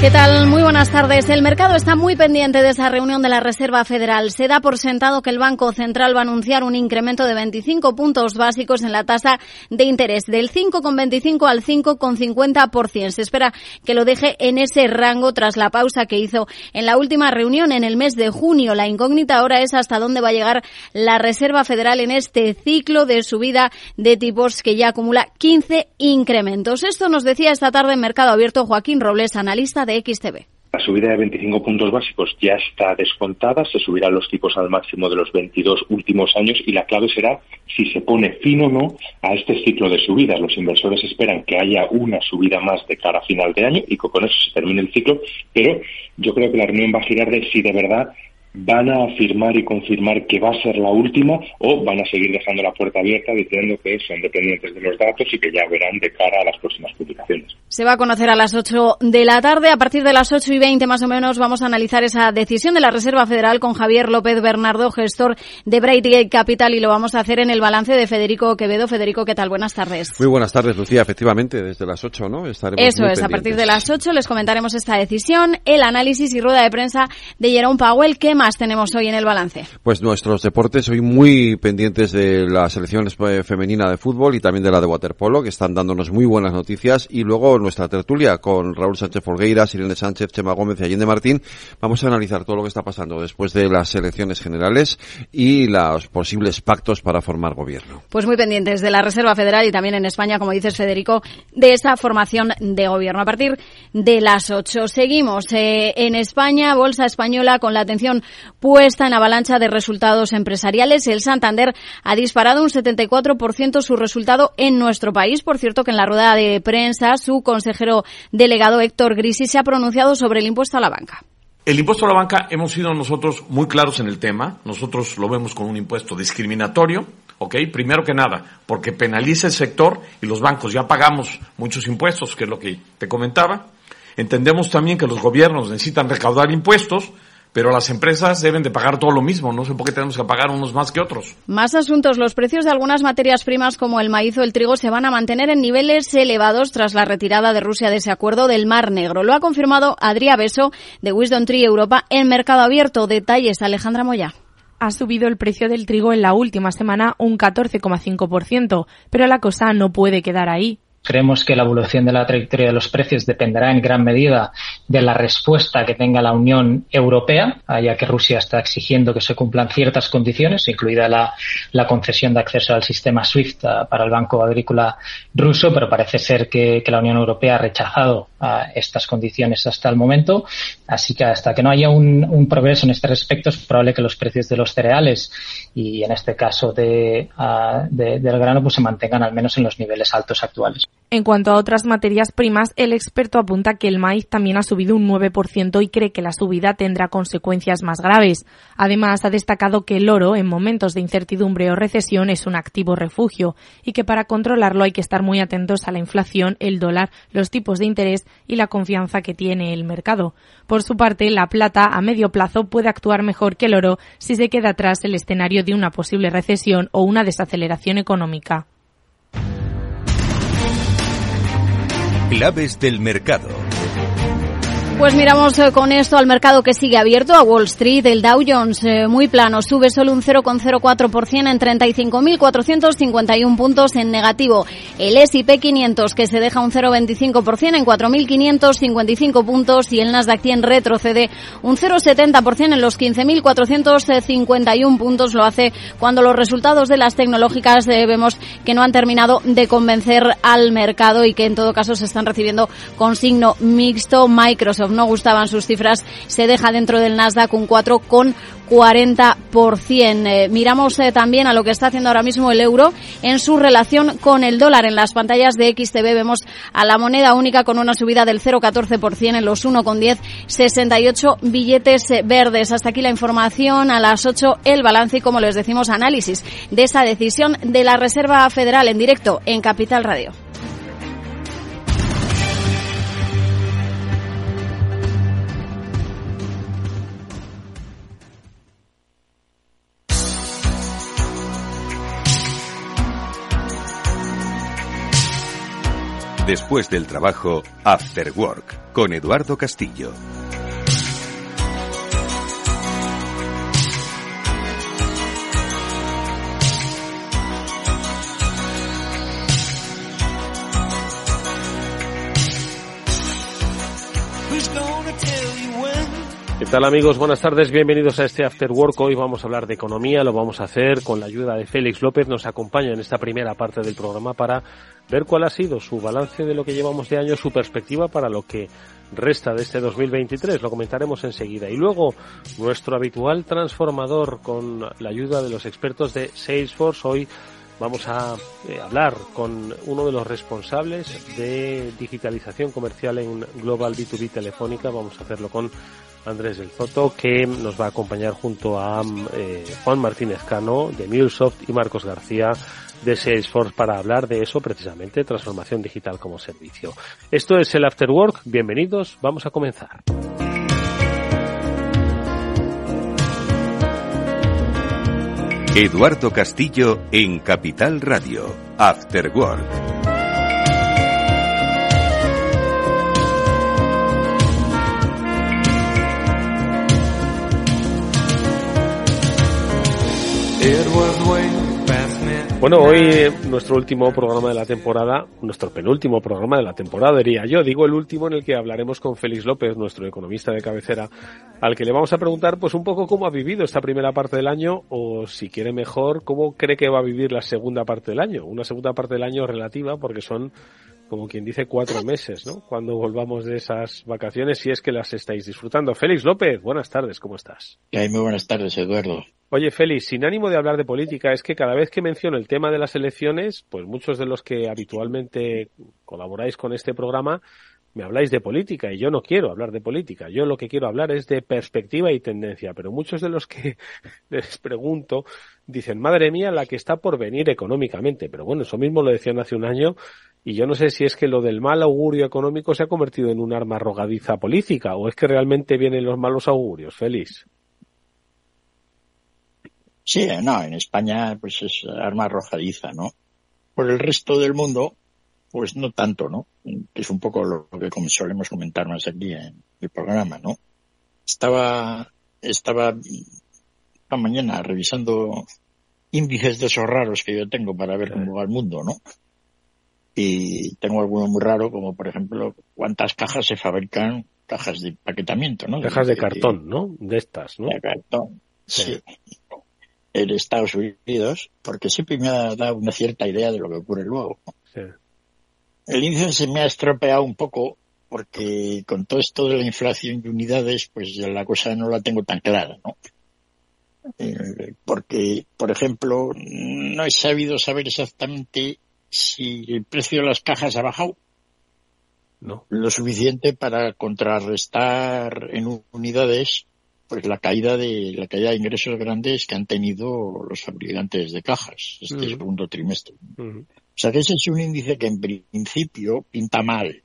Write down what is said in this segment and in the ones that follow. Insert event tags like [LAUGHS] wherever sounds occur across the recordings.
¿Qué tal? Muy buenas tardes. El mercado está muy pendiente de esa reunión de la Reserva Federal. Se da por sentado que el Banco Central va a anunciar un incremento de 25 puntos básicos en la tasa de interés, del 5,25 al 5,50%. Se espera que lo deje en ese rango tras la pausa que hizo en la última reunión en el mes de junio. La incógnita ahora es hasta dónde va a llegar la Reserva Federal en este ciclo de subida de tipos que ya acumula 15 incrementos. Esto nos decía esta tarde en Mercado Abierto Joaquín Robles, analista de La subida de 25 puntos básicos ya está descontada, se subirán los tipos al máximo de los 22 últimos años y la clave será si se pone fin o no a este ciclo de subidas. Los inversores esperan que haya una subida más de cara a final de año y que con eso se termine el ciclo, pero yo creo que la reunión va a girar de si de verdad van a afirmar y confirmar que va a ser la última o van a seguir dejando la puerta abierta diciendo que son dependientes de los datos y que ya verán de cara a las próximas publicaciones. Se va a conocer a las 8 de la tarde. A partir de las 8 y 20 más o menos vamos a analizar esa decisión de la Reserva Federal con Javier López Bernardo, gestor de Brady Capital y lo vamos a hacer en el balance de Federico Quevedo. Federico, ¿qué tal? Buenas tardes. Muy buenas tardes, Lucía. Efectivamente, desde las 8, ¿no? Estaremos Eso es, a partir de las 8 les comentaremos esta decisión, el análisis y rueda de prensa de Jerome Powell que más tenemos hoy en el balance? Pues nuestros deportes hoy muy pendientes de la selección femenina de fútbol y también de la de waterpolo, que están dándonos muy buenas noticias. Y luego nuestra tertulia con Raúl Sánchez Folgueira, Irene Sánchez, Chema Gómez y Allende Martín. Vamos a analizar todo lo que está pasando después de las elecciones generales y los posibles pactos para formar gobierno. Pues muy pendientes de la Reserva Federal y también en España, como dices Federico, de esa formación de gobierno. A partir de las 8 seguimos eh, en España, Bolsa Española con la atención puesta en avalancha de resultados empresariales. El Santander ha disparado un 74% su resultado en nuestro país. Por cierto, que en la rueda de prensa su consejero delegado Héctor Grisi se ha pronunciado sobre el impuesto a la banca. El impuesto a la banca hemos sido nosotros muy claros en el tema. Nosotros lo vemos como un impuesto discriminatorio, ¿ok? Primero que nada, porque penaliza el sector y los bancos ya pagamos muchos impuestos, que es lo que te comentaba. Entendemos también que los gobiernos necesitan recaudar impuestos, pero las empresas deben de pagar todo lo mismo. No sé por qué tenemos que pagar unos más que otros. Más asuntos. Los precios de algunas materias primas como el maíz o el trigo se van a mantener en niveles elevados tras la retirada de Rusia de ese acuerdo del Mar Negro. Lo ha confirmado Adrià Beso de Wisdom Tree Europa en Mercado Abierto. Detalles, Alejandra Moya ha subido el precio del trigo en la última semana un 14,5%, pero la cosa no puede quedar ahí. Creemos que la evolución de la trayectoria de los precios dependerá en gran medida de la respuesta que tenga la Unión Europea, ya que Rusia está exigiendo que se cumplan ciertas condiciones, incluida la, concesión de acceso al sistema SWIFT ah, para el Banco Agrícola ruso, pero parece ser que, la Unión Europea ha rechazado uh, estas condiciones hasta el momento. Así que hasta que no haya un, progreso en este respecto, es probable que los precios de los cereales y en este caso de, de, del grano pues se mantengan al menos en los niveles altos actuales. En cuanto a otras materias primas, el experto apunta que el maíz también ha subido un 9% y cree que la subida tendrá consecuencias más graves. Además, ha destacado que el oro, en momentos de incertidumbre o recesión, es un activo refugio y que para controlarlo hay que estar muy atentos a la inflación, el dólar, los tipos de interés y la confianza que tiene el mercado. Por su parte, la plata a medio plazo puede actuar mejor que el oro si se queda atrás el escenario de una posible recesión o una desaceleración económica. Claves del mercado. Pues miramos eh, con esto al mercado que sigue abierto, a Wall Street. El Dow Jones eh, muy plano, sube solo un 0,04% en 35.451 puntos en negativo. El S&P 500 que se deja un 0,25% en 4.555 puntos y el Nasdaq 100 retrocede un 0,70% en los 15.451 puntos. Lo hace cuando los resultados de las tecnológicas eh, vemos que no han terminado de convencer al mercado y que en todo caso se están recibiendo con signo mixto Microsoft no gustaban sus cifras, se deja dentro del Nasdaq un 4,40%. Eh, miramos eh, también a lo que está haciendo ahora mismo el euro en su relación con el dólar. En las pantallas de XTV vemos a la moneda única con una subida del 0,14% en los 1,10, 68 billetes eh, verdes. Hasta aquí la información. A las 8 el balance y, como les decimos, análisis de esa decisión de la Reserva Federal en directo en Capital Radio. Después del trabajo, After Work, con Eduardo Castillo. Tal amigos? Buenas tardes, bienvenidos a este After Work. Hoy vamos a hablar de economía, lo vamos a hacer con la ayuda de Félix López. Nos acompaña en esta primera parte del programa para ver cuál ha sido su balance de lo que llevamos de año, su perspectiva para lo que resta de este 2023. Lo comentaremos enseguida. Y luego nuestro habitual transformador con la ayuda de los expertos de Salesforce. Hoy vamos a eh, hablar con uno de los responsables de digitalización comercial en Global B2B Telefónica. Vamos a hacerlo con Andrés del Zoto, que nos va a acompañar junto a eh, Juan Martínez Cano de MuleSoft y Marcos García de Salesforce para hablar de eso precisamente, transformación digital como servicio. Esto es el After Work, bienvenidos, vamos a comenzar. Eduardo Castillo en Capital Radio, After Bueno, hoy nuestro último programa de la temporada, nuestro penúltimo programa de la temporada, diría yo, digo el último en el que hablaremos con Félix López, nuestro economista de cabecera, al que le vamos a preguntar pues un poco cómo ha vivido esta primera parte del año o si quiere mejor, cómo cree que va a vivir la segunda parte del año. Una segunda parte del año relativa porque son como quien dice, cuatro meses, ¿no? Cuando volvamos de esas vacaciones, si es que las estáis disfrutando. Félix López, buenas tardes, ¿cómo estás? muy buenas tardes, Eduardo. Oye, Félix, sin ánimo de hablar de política, es que cada vez que menciono el tema de las elecciones, pues muchos de los que habitualmente colaboráis con este programa, me habláis de política y yo no quiero hablar de política. Yo lo que quiero hablar es de perspectiva y tendencia. Pero muchos de los que [LAUGHS] les pregunto dicen, madre mía, la que está por venir económicamente. Pero bueno, eso mismo lo decían hace un año y yo no sé si es que lo del mal augurio económico se ha convertido en un arma arrogadiza política o es que realmente vienen los malos augurios, Félix. Sí, no, en España pues es arma arrojadiza, ¿no? Por el resto del mundo, pues no tanto, ¿no? Es un poco lo que solemos comentar más aquí en el programa, ¿no? Estaba, estaba esta mañana revisando índices de esos raros que yo tengo para ver cómo va el mundo, ¿no? Y tengo alguno muy raro, como por ejemplo, cuántas cajas se fabrican, cajas de empaquetamiento, ¿no? Cajas de, cartón, ¿no? De estas, ¿no? De cartón, sí. En Estados Unidos, porque siempre me ha dado una cierta idea de lo que ocurre luego. Sí. El índice se me ha estropeado un poco porque con todo esto de la inflación de unidades, pues la cosa no la tengo tan clara, ¿no? Eh, porque, por ejemplo, no he sabido saber exactamente si el precio de las cajas ha bajado no. lo suficiente para contrarrestar en unidades pues la caída de la caída de ingresos grandes que han tenido los fabricantes de cajas este segundo trimestre. O sea que ese es un índice que en principio pinta mal.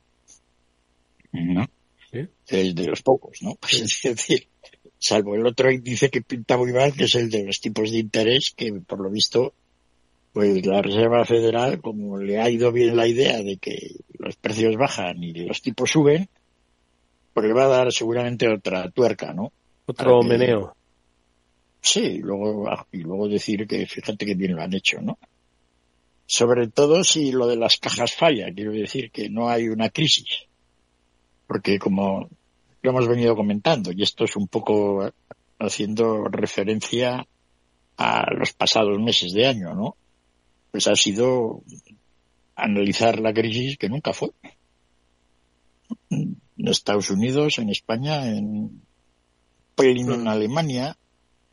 ¿no? Es de los pocos, ¿no? Pues es decir, salvo el otro índice que pinta muy mal, que es el de los tipos de interés, que por lo visto pues la Reserva Federal, como le ha ido bien la idea de que los precios bajan y los tipos suben, pues le va a dar seguramente otra tuerca, ¿no? Otro meneo. Sí, luego, y luego decir que fíjate que bien lo han hecho, ¿no? Sobre todo si lo de las cajas falla, quiero decir que no hay una crisis. Porque como lo hemos venido comentando, y esto es un poco haciendo referencia a los pasados meses de año, ¿no? Pues ha sido analizar la crisis que nunca fue. En Estados Unidos, en España, en, en Alemania,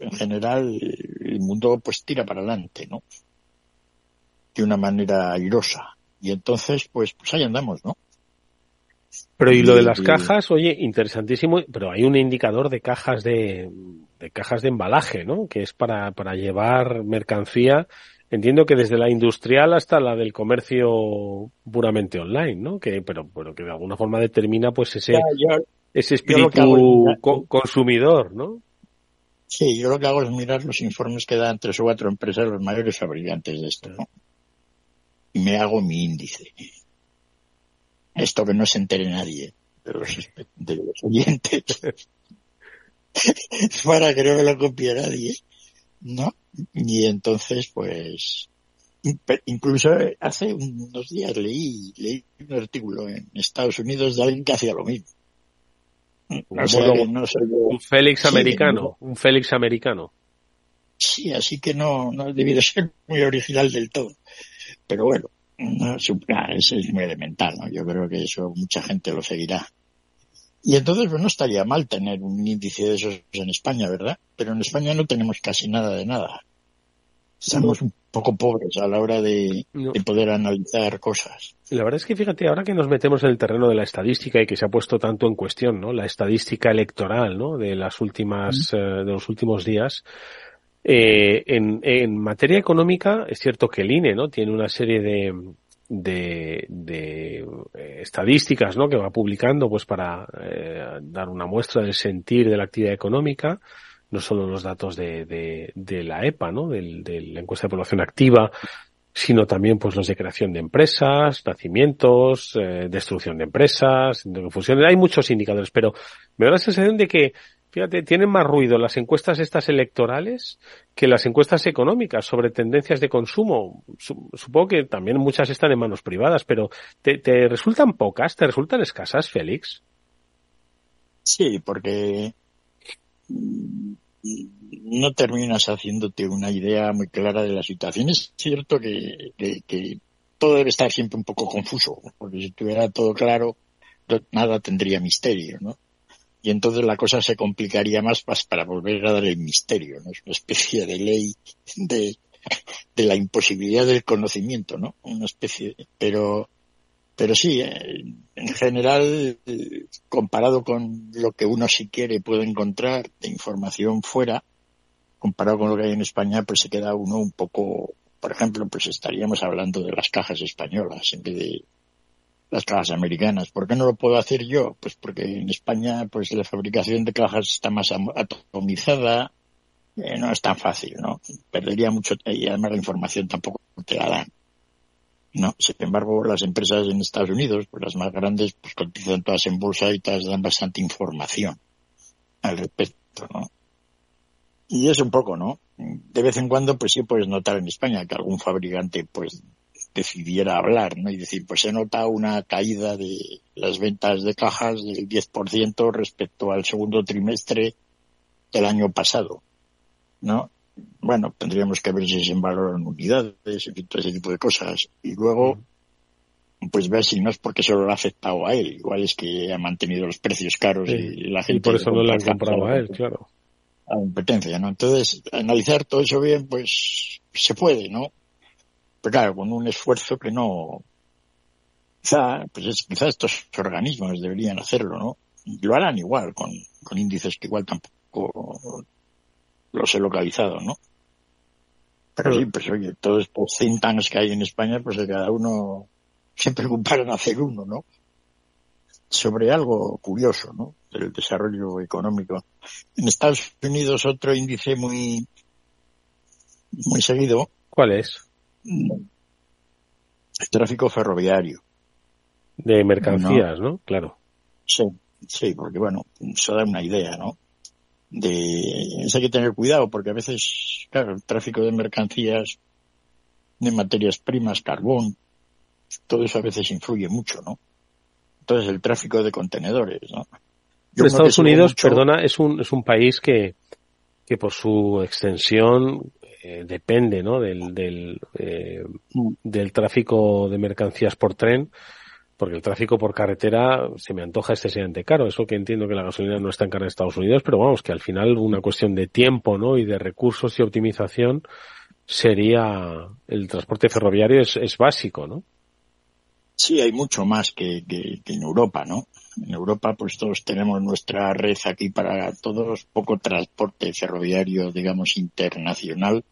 en general, el mundo pues tira para adelante, ¿no? De una manera airosa. Y entonces, pues, pues ahí andamos, ¿no? Pero y lo de las cajas, oye, interesantísimo, pero hay un indicador de cajas de, de cajas de embalaje, ¿no? Que es para, para llevar mercancía Entiendo que desde la industrial hasta la del comercio puramente online, ¿no? Que, pero, pero que de alguna forma determina pues ese, ese espíritu consumidor, ¿no? Sí, yo lo que hago es mirar los informes que dan tres o cuatro empresas, los mayores fabricantes de esto, ¿no? Y me hago mi índice. Esto que no se entere nadie de los, de los oyentes. [LAUGHS] para que no me lo copie nadie. ¿No? Y entonces, pues, incluso hace unos días leí, leí un artículo en Estados Unidos de alguien que hacía lo mismo. un Félix americano, un Félix americano. Sí, así que no, no ha debido ser muy original del todo. Pero bueno, no, eso es muy elemental, ¿no? Yo creo que eso mucha gente lo seguirá. Y entonces, pues no estaría mal tener un índice de esos en España, ¿verdad? Pero en España no tenemos casi nada de nada. Estamos un poco pobres a la hora de, poder analizar cosas. La verdad es que fíjate, ahora que nos metemos en el terreno de la estadística y que se ha puesto tanto en cuestión, ¿no? La estadística electoral, ¿no? De las últimas, eh, de los últimos días. Eh, en, en materia económica, es cierto que el INE, ¿no? Tiene una serie de, de, de eh, estadísticas ¿no? que va publicando pues para eh, dar una muestra del sentir de la actividad económica, no solo los datos de, de, de la EPA, ¿no? de, de la encuesta de población activa, sino también pues los de creación de empresas, nacimientos, eh, destrucción de empresas, fusiones. Hay muchos indicadores, pero me da la sensación de que Fíjate, tienen más ruido las encuestas estas electorales que las encuestas económicas sobre tendencias de consumo. Supongo que también muchas están en manos privadas, pero ¿te, resultan pocas? ¿Te resultan escasas, Félix? Sí, porque no terminas haciéndote una idea muy clara de la situación. Es cierto que, que todo debe estar siempre un poco confuso, porque si tuviera todo claro, nada tendría misterio, ¿no? Y entonces la cosa se complicaría más para volver a dar el misterio, ¿no? Es una especie de ley de, de la imposibilidad del conocimiento, ¿no? Una especie, pero, pero sí, eh, en general, comparado con lo que uno si quiere puede encontrar de información fuera, comparado con lo que hay en España, pues se queda uno un poco, por ejemplo, pues estaríamos hablando de las cajas españolas en vez de las cajas americanas. ¿Por qué no lo puedo hacer yo? Pues porque en España pues la fabricación de cajas está más atomizada, eh, no es tan fácil, ¿no? Perdería mucho y además la información tampoco te la dan. No, sin embargo, las empresas en Estados Unidos, pues las más grandes, pues cotizan todas en bolsa y todas dan bastante información al respecto, ¿no? Y es un poco, ¿no? De vez en cuando, pues sí puedes notar en España que algún fabricante, pues decidiera hablar, ¿no? Y decir, pues se nota una caída de las ventas de cajas del 10% respecto al segundo trimestre del año pasado, ¿no? Bueno, tendríamos que ver si se valoran unidades, y todo ese tipo de cosas. Y luego, pues ver si no es porque solo lo ha afectado a él. Igual es que ha mantenido los precios caros y la gente... Y por eso no le han comprado a él, claro. A competencia, ¿no? Entonces, analizar todo eso bien, pues se puede, ¿no? Pero claro, con un esfuerzo que no, quizá, pues es, quizá estos organismos deberían hacerlo, ¿no? Lo harán igual, con, con índices que igual tampoco los he localizado, ¿no? Pero sí, pues oye, todos estos think tanks que hay en España, pues de cada uno se preocuparon hacer uno, ¿no? Sobre algo curioso, ¿no? Del desarrollo económico. En Estados Unidos otro índice muy, muy seguido. ¿Cuál es? El tráfico ferroviario. De mercancías, ¿no? Claro. Sí, sí, porque bueno, eso da una idea, ¿no? De, eso hay que tener cuidado porque a veces, claro, el tráfico de mercancías, de materias primas, carbón, todo eso a veces influye mucho, ¿no? Entonces el tráfico de contenedores, ¿no? Estados Unidos, perdona, es un, es un país que, que por su extensión eh, depende ¿no? del, del, eh, del tráfico de mercancías por tren, porque el tráfico por carretera se me antoja excesivamente caro. Eso que entiendo que la gasolina no está en cara en Estados Unidos, pero vamos, que al final una cuestión de tiempo ¿no? y de recursos y optimización sería el transporte ferroviario es, es básico, ¿no? Sí, hay mucho más que, que, que, en Europa, ¿no? En Europa, pues todos tenemos nuestra red aquí para todos, poco transporte ferroviario, digamos, internacional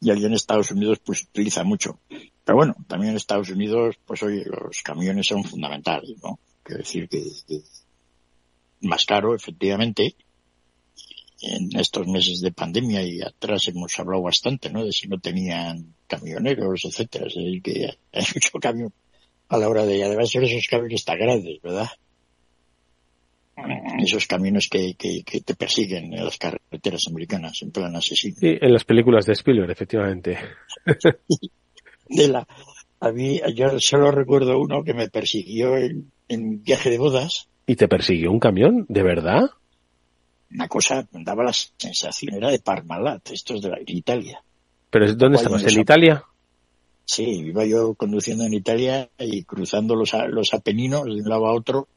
y allí en Estados Unidos pues utiliza mucho. Pero bueno, también en Estados Unidos pues hoy los camiones son fundamentales, ¿no? Quiero decir que, más caro efectivamente en estos meses de pandemia y atrás hemos hablado bastante, ¿no? De si no tenían camioneros, etcétera. Es decir, que hay [LAUGHS] mucho camión a la hora de, además son esos camiones tan grandes, ¿verdad? Esos camiones que, que, que te persiguen en las carreteras americanas en plan asesino. Sí, en las películas de Spielberg, efectivamente. [LAUGHS] de la, a mí, yo solo recuerdo uno que me persiguió en, en viaje de bodas. ¿Y te persiguió un camión? ¿De verdad? Una cosa, me daba la sensación, era de Parmalat, esto es de la, Italia. ¿Pero dónde estabas? ¿En Italia? Sí, iba yo conduciendo en Italia y cruzando los, los Apeninos de un lado a otro,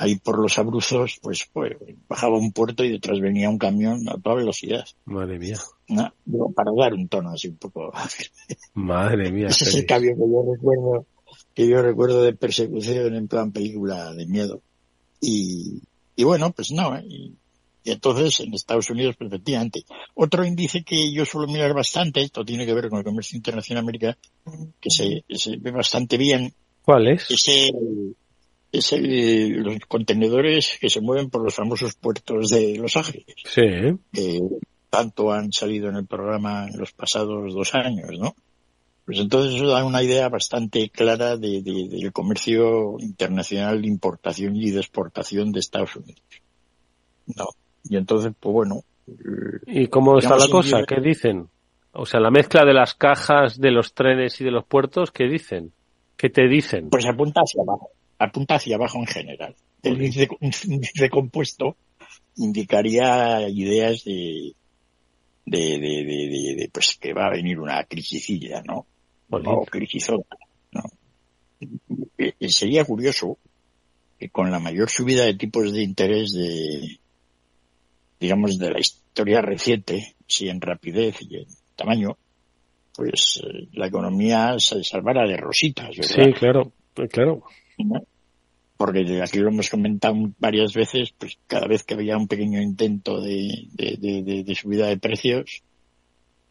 ahí por los abruzos, pues, pues bajaba un puerto y detrás venía un camión a toda velocidad. Madre mía. No, para dar un tono así un poco. [LAUGHS] Madre mía. Ese es el cambio que yo recuerdo, que yo recuerdo de persecución en plan película de miedo. Y, y bueno, pues no, ¿eh? y, y entonces en Estados Unidos, pues, efectivamente. Otro índice que yo suelo mirar bastante, esto tiene que ver con el comercio internacional América, que se, se ve bastante bien. ¿Cuál es? El, es el, los contenedores que se mueven por los famosos puertos de Los Ángeles. Sí. Que tanto han salido en el programa en los pasados dos años, ¿no? Pues entonces eso da una idea bastante clara de, de, del comercio internacional de importación y de exportación de Estados Unidos. No. Y entonces, pues bueno. ¿Y cómo está la cosa? ¿Qué dicen? O sea, la mezcla de las cajas, de los trenes y de los puertos, ¿qué dicen? ¿Qué te dicen? Pues apunta hacia abajo apunta hacia abajo en general. El índice, [LAUGHS] índice compuesto indicaría ideas de, de, de, de, de, pues que va a venir una crisisilla, ¿no? O crisisota, ¿no? Y sería curioso que con la mayor subida de tipos de interés de, digamos, de la historia reciente, si en rapidez y en tamaño, pues la economía se salvara de rositas. ¿verdad? Sí, claro, claro. ¿No? Porque aquí lo hemos comentado varias veces, pues cada vez que había un pequeño intento de, de, de, de subida de precios,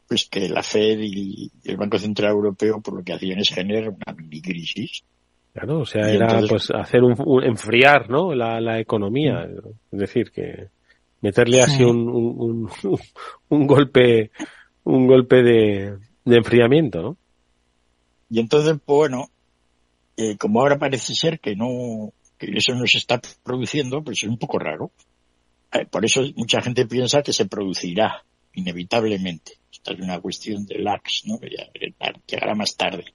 pues que la Fed y el Banco Central Europeo por lo que hacían es generar una mini crisis. Claro, o sea, y era entonces, pues hacer un, un, enfriar, ¿no? La, la economía, es decir, que meterle así un, un, [LAUGHS] un golpe, un golpe de, de enfriamiento, ¿no? Y entonces, pues bueno, eh, como ahora parece ser que no, que eso no se está produciendo, pues es un poco raro. Eh, por eso mucha gente piensa que se producirá inevitablemente. Esta es una cuestión de lax, ¿no? Que llegará más tarde.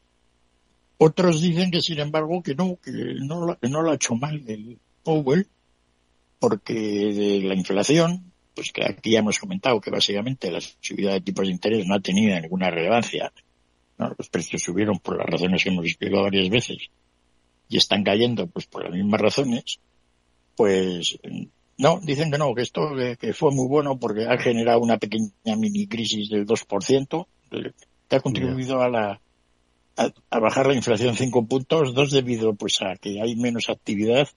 Otros dicen que, sin embargo, que no, que no, que no lo ha hecho mal el Powell, porque de la inflación, pues que aquí ya hemos comentado que básicamente la subida de tipos de interés no ha tenido ninguna relevancia. Los precios subieron por las razones que hemos explicado varias veces y están cayendo pues por las mismas razones, pues no, dicen que no, que esto que, que fue muy bueno porque ha generado una pequeña mini crisis del 2%, que ha contribuido a la a, a, bajar la inflación cinco puntos, dos debido pues a que hay menos actividad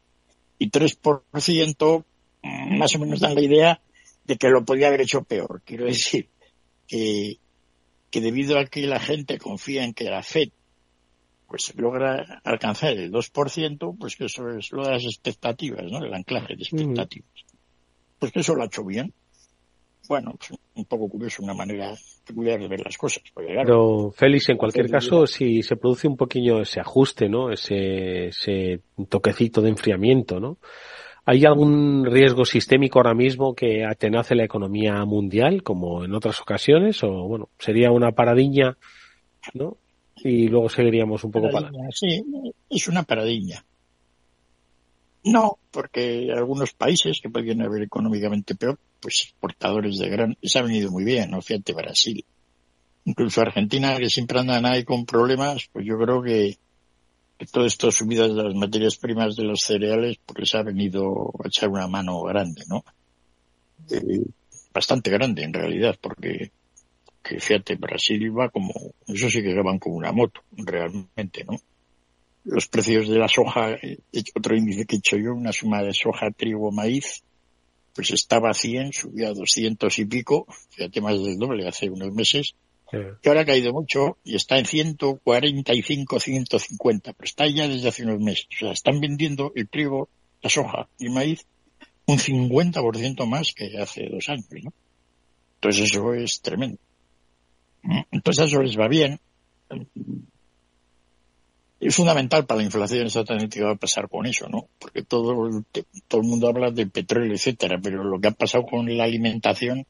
y 3% más o menos dan la idea de que lo podía haber hecho peor. Quiero decir que, que debido a que la gente confía en que la FED pues logra alcanzar el 2%, pues que eso es lo de las expectativas, ¿no? El anclaje de expectativas. Pues que eso lo ha hecho bien. Bueno, pues un poco curioso, una manera peculiar de ver las cosas. Porque, claro, Pero, Félix, en cualquier caso, si se produce un poquillo ese ajuste, ¿no? Ese, ese toquecito de enfriamiento, ¿no? ¿Hay algún riesgo sistémico ahora mismo que atenace la economía mundial, como en otras ocasiones? O, bueno, sería una paradilla, ¿no? Y luego seguiríamos un poco para. Sí, es una paradilla. No, porque algunos países que podrían haber económicamente peor, pues portadores de gran, se ha venido muy bien, ¿no? Fíjate, Brasil. Incluso Argentina, que siempre andan ahí con problemas, pues yo creo que, que todo esto subidas de las materias primas de los cereales, pues ha venido a echar una mano grande, ¿no? Eh, bastante grande en realidad, porque que fíjate, Brasil va como, eso sí que van como una moto, realmente, ¿no? Los precios de la soja, otro índice que he hecho yo, una suma de soja, trigo, maíz, pues estaba a 100, subió a 200 y pico, fíjate más del doble hace unos meses, sí. que ahora ha caído mucho y está en 145, 150, pero está ya desde hace unos meses. O sea, están vendiendo el trigo, la soja y maíz un 50% más que hace dos años, ¿no? Entonces eso es tremendo. Entonces eso les va bien. es fundamental para la inflación exactamente qué va a pasar con eso, ¿no? Porque todo, todo el mundo habla de petróleo, etcétera, pero lo que ha pasado con la alimentación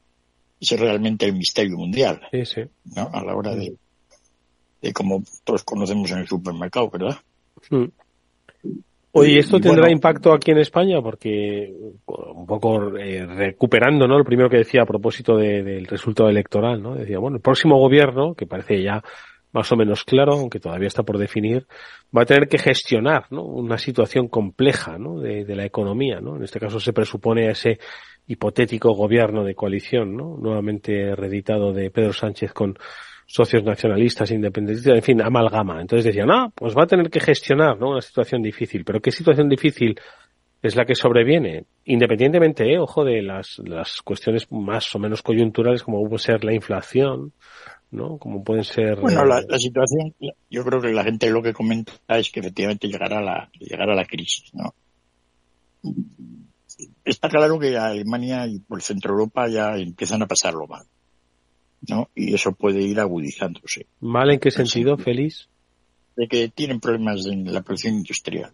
es realmente el misterio mundial. Sí, sí. ¿no? A la hora de, de como todos conocemos en el supermercado, ¿verdad? Mm. Oye, ¿esto tendrá impacto aquí en España? Porque un poco eh, recuperando, ¿no? Lo primero que decía a propósito del resultado electoral, ¿no? Decía, bueno, el próximo gobierno, que parece ya más o menos claro, aunque todavía está por definir, va a tener que gestionar, ¿no? Una situación compleja, ¿no? De, de la economía, ¿no? En este caso se presupone ese hipotético gobierno de coalición, ¿no? Nuevamente reeditado de Pedro Sánchez con socios nacionalistas, independentistas, en fin, amalgama. Entonces decían, ah, pues va a tener que gestionar, ¿no? Una situación difícil. Pero ¿qué situación difícil es la que sobreviene? Independientemente, eh, ojo, de las, las cuestiones más o menos coyunturales como puede ser la inflación, ¿no? Como pueden ser... Bueno, la, la, situación, yo creo que la gente lo que comenta es que efectivamente llegará la, llegará la crisis, ¿no? Está claro que Alemania y por Centro Europa ya empiezan a pasarlo mal. ¿No? Y eso puede ir agudizándose. ¿Mal en qué sentido, Félix? De que tienen problemas en la producción industrial,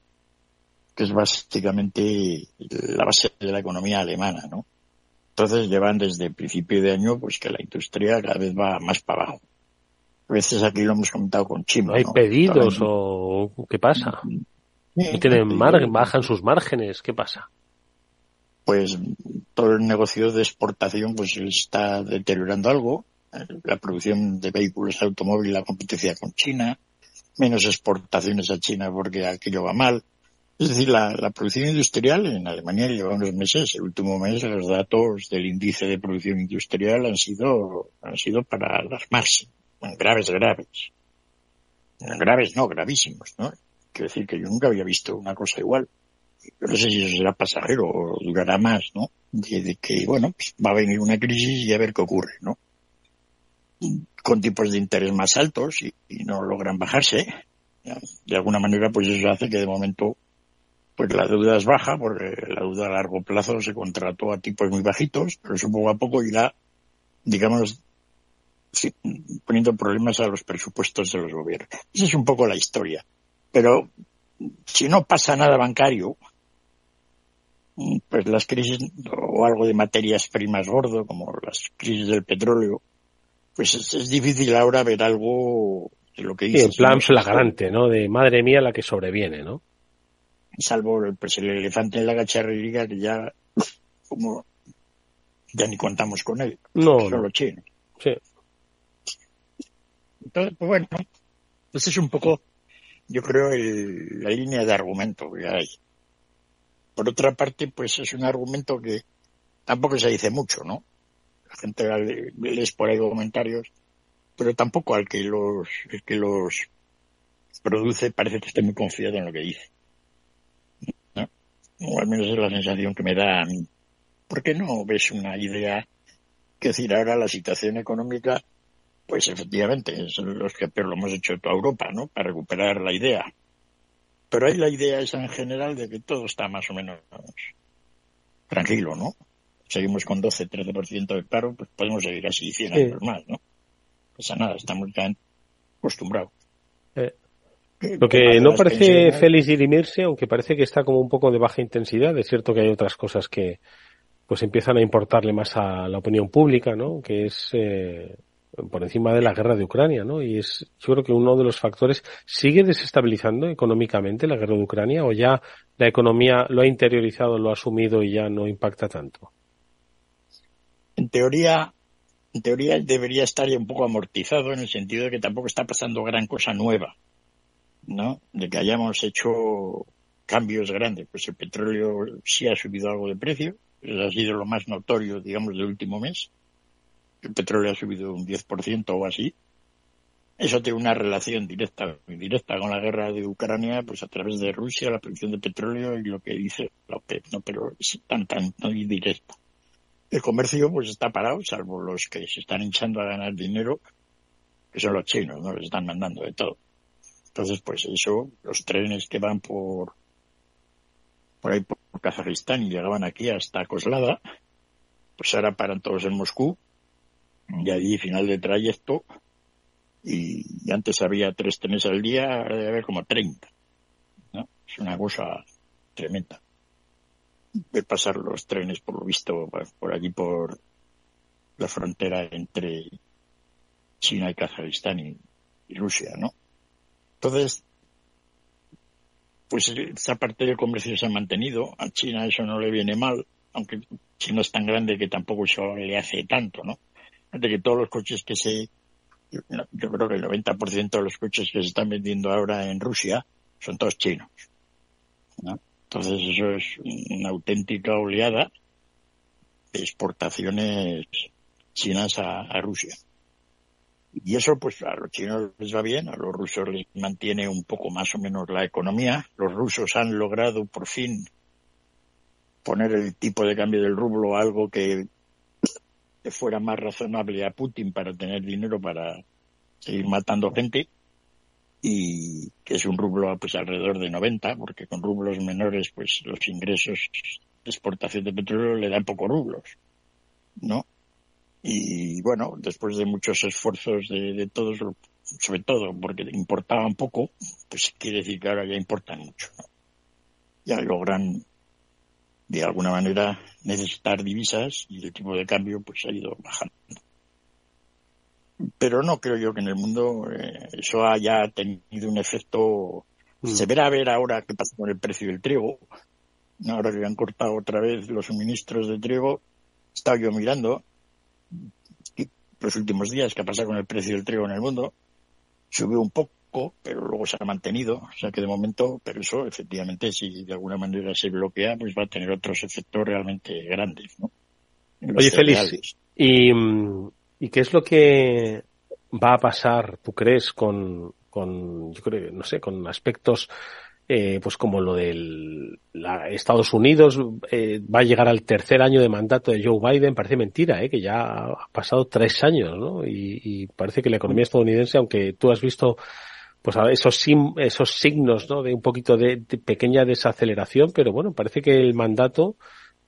que es básicamente la base de la economía alemana, ¿no? Entonces llevan desde el principio de año pues que la industria cada vez va más para abajo. A veces aquí lo hemos comentado con Chima. ¿Hay pedidos o qué pasa? ¿No tienen margen, bajan sus márgenes? ¿Qué pasa? Pues todo el negocio de exportación pues está deteriorando algo la producción de vehículos automóviles, la competencia con China, menos exportaciones a China porque aquello va mal. Es decir, la, la, producción industrial en Alemania lleva unos meses, el último mes los datos del índice de producción industrial han sido, han sido para más graves, graves. Graves no, gravísimos, ¿no? Quiero decir que yo nunca había visto una cosa igual. Yo no sé si eso será pasajero o durará más, ¿no? De, de que, bueno, pues va a venir una crisis y a ver qué ocurre, ¿no? Con tipos de interés más altos y, no logran bajarse. De alguna manera, pues eso hace que de momento pues la deuda es baja porque la deuda a largo plazo se contrató a tipos muy bajitos, pero eso poco a poco irá, digamos, poniendo problemas a los presupuestos de los gobiernos. Esa es un poco la historia. Pero si no pasa nada bancario, pues las crisis o algo de materias primas gordo, como las crisis del petróleo, pues es, es, difícil ahora ver algo de lo que dice. Sí, en plan flagrante, ¿no? De madre mía la que sobreviene, ¿no? Salvo pues, el elefante en la gacharrería que ya, [LAUGHS] como, ya ni contamos con él. No. Solo no. chino. Sí. Entonces, pues bueno, pues es un poco, yo creo, el, la línea de argumento que hay. Por otra parte, pues es un argumento que tampoco se dice mucho, ¿no? Gente lees por ahí comentarios, pero tampoco al que los, el que los produce parece que esté muy confiado en lo que dice. ¿no? O al menos es la sensación que me da a mí. ¿Por no ves una idea? Que decir, ahora la situación económica, pues efectivamente, son los que peor lo hemos hecho toda Europa, ¿no? Para recuperar la idea. Pero hay la idea esa en general de que todo está más o menos tranquilo, ¿no? Seguimos con 12, 13% de paro, pues podemos seguir así 100 sí. años más, ¿no? Pasa nada, estamos ya acostumbrados. Eh, lo que no parece feliz dirimirse, aunque parece que está como un poco de baja intensidad, es cierto que hay otras cosas que pues empiezan a importarle más a la opinión pública, ¿no? Que es eh, por encima de la guerra de Ucrania, ¿no? Y es, yo creo que uno de los factores sigue desestabilizando económicamente la guerra de Ucrania o ya la economía lo ha interiorizado, lo ha asumido y ya no impacta tanto en teoría, en teoría debería estar ya un poco amortizado en el sentido de que tampoco está pasando gran cosa nueva, ¿no? De que hayamos hecho cambios grandes. Pues el petróleo sí ha subido algo de precio, eso ha sido lo más notorio, digamos, del último mes. El petróleo ha subido un 10% o así. Eso tiene una relación directa indirecta con la guerra de Ucrania, pues a través de Rusia, la producción de petróleo y lo que dice la OPEP, ¿no? Pero es tan, tan, tan indirecta el comercio pues está parado, salvo los que se están hinchando a ganar dinero, que son los chinos, ¿no? Les están mandando de todo. Entonces, pues eso, los trenes que van por, por ahí por Kazajistán y llegaban aquí hasta Coslada, pues ahora paran todos en Moscú, y allí, final de trayecto, Y, antes había tres trenes al día, ahora debe haber como 30. ¿no? Es una cosa tremenda. Ver pasar los trenes, por lo visto, por allí por la frontera entre China y Kazajistán y, Rusia, ¿no? Entonces, pues esa parte del comercio se ha mantenido. A China eso no le viene mal, aunque China es tan grande que tampoco eso le hace tanto, ¿no? De que todos los coches que se, yo creo que el 90% de los coches que se están vendiendo ahora en Rusia son todos chinos. ¿no? Entonces eso es una auténtica oleada de exportaciones chinas a Rusia. Y eso, pues a los chinos les va bien, a los rusos les mantiene un poco más o menos la economía. Los rusos han logrado por fin poner el tipo de cambio del rublo a algo que, fuera más razonable a Putin para tener dinero para seguir matando gente y que es un rublo pues alrededor de 90 porque con rublos menores pues los ingresos de exportación de petróleo le dan pocos rublos no y bueno, después de muchos esfuerzos de, todos, sobre todo porque importaban poco, pues quiere decir que ahora ya importan mucho. Ya logran, de alguna manera, necesitar divisas y el tipo de cambio pues ha ido bajando. Pero no creo yo que en el mundo eh, eso haya tenido un efecto. Mm. Se verá a ver ahora qué pasa con el precio del trigo. Ahora que han cortado otra vez los suministros de trigo, estaba yo mirando los últimos días que ha pasado con el precio del trigo en el mundo. Subió un poco, pero luego se ha mantenido. O sea que de momento, pero eso efectivamente, si de alguna manera se bloquea, pues va a tener otros efectos realmente grandes. ¿no? Oye, Félix, ¿y, ¿y qué es lo que va a pasar, tú crees, con, con yo creo, no sé, con aspectos eh, pues como lo del Estados Unidos eh, va a llegar al tercer año de mandato de Joe Biden, parece mentira, eh, que ya ha pasado tres años, ¿no? Y, parece que la economía estadounidense, aunque tú has visto pues esos, esos signos, ¿no? De un poquito de, pequeña desaceleración, pero bueno, parece que el mandato,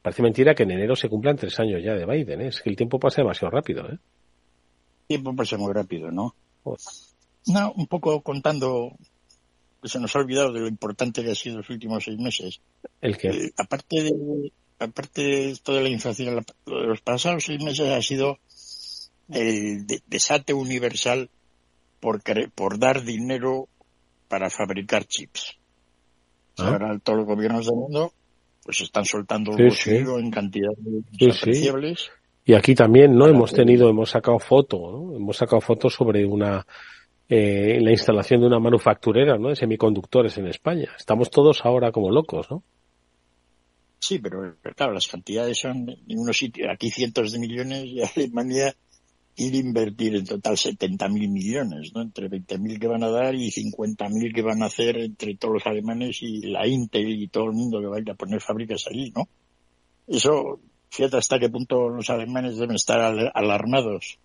parece mentira que en enero se cumplan tres años ya de Biden, ¿eh? es que el tiempo pasa demasiado rápido, ¿eh? Tiempo pasa muy rápido, ¿no? No, un poco contando se nos ha olvidado de lo importante que ha sido los últimos seis meses. ¿El qué? Eh, aparte de, aparte de toda la inflación, lo de los pasados seis meses ha sido el desate universal por, por dar dinero para fabricar chips. ¿Ah? Ahora todos los gobiernos del mundo pues están soltando sí, en cantidades apreciables. Y aquí también, ¿no? Hemos tenido, hemos sacado foto, ¿no? Hemos sacado fotos sobre una eh, la instalación de una manufacturera ¿no? de semiconductores en España. Estamos todos ahora como locos, ¿no? Sí, pero claro, las cantidades son en unos sitios, aquí cientos de millones y [LAUGHS] Alemania quiere invertir en total 70.000 millones, ¿no? Entre 20.000 que van a dar y 50.000 que van a hacer entre todos los alemanes y la Intel y todo el mundo que vaya a poner fábricas allí, ¿no? Eso, fíjate hasta qué punto los alemanes deben estar alarmados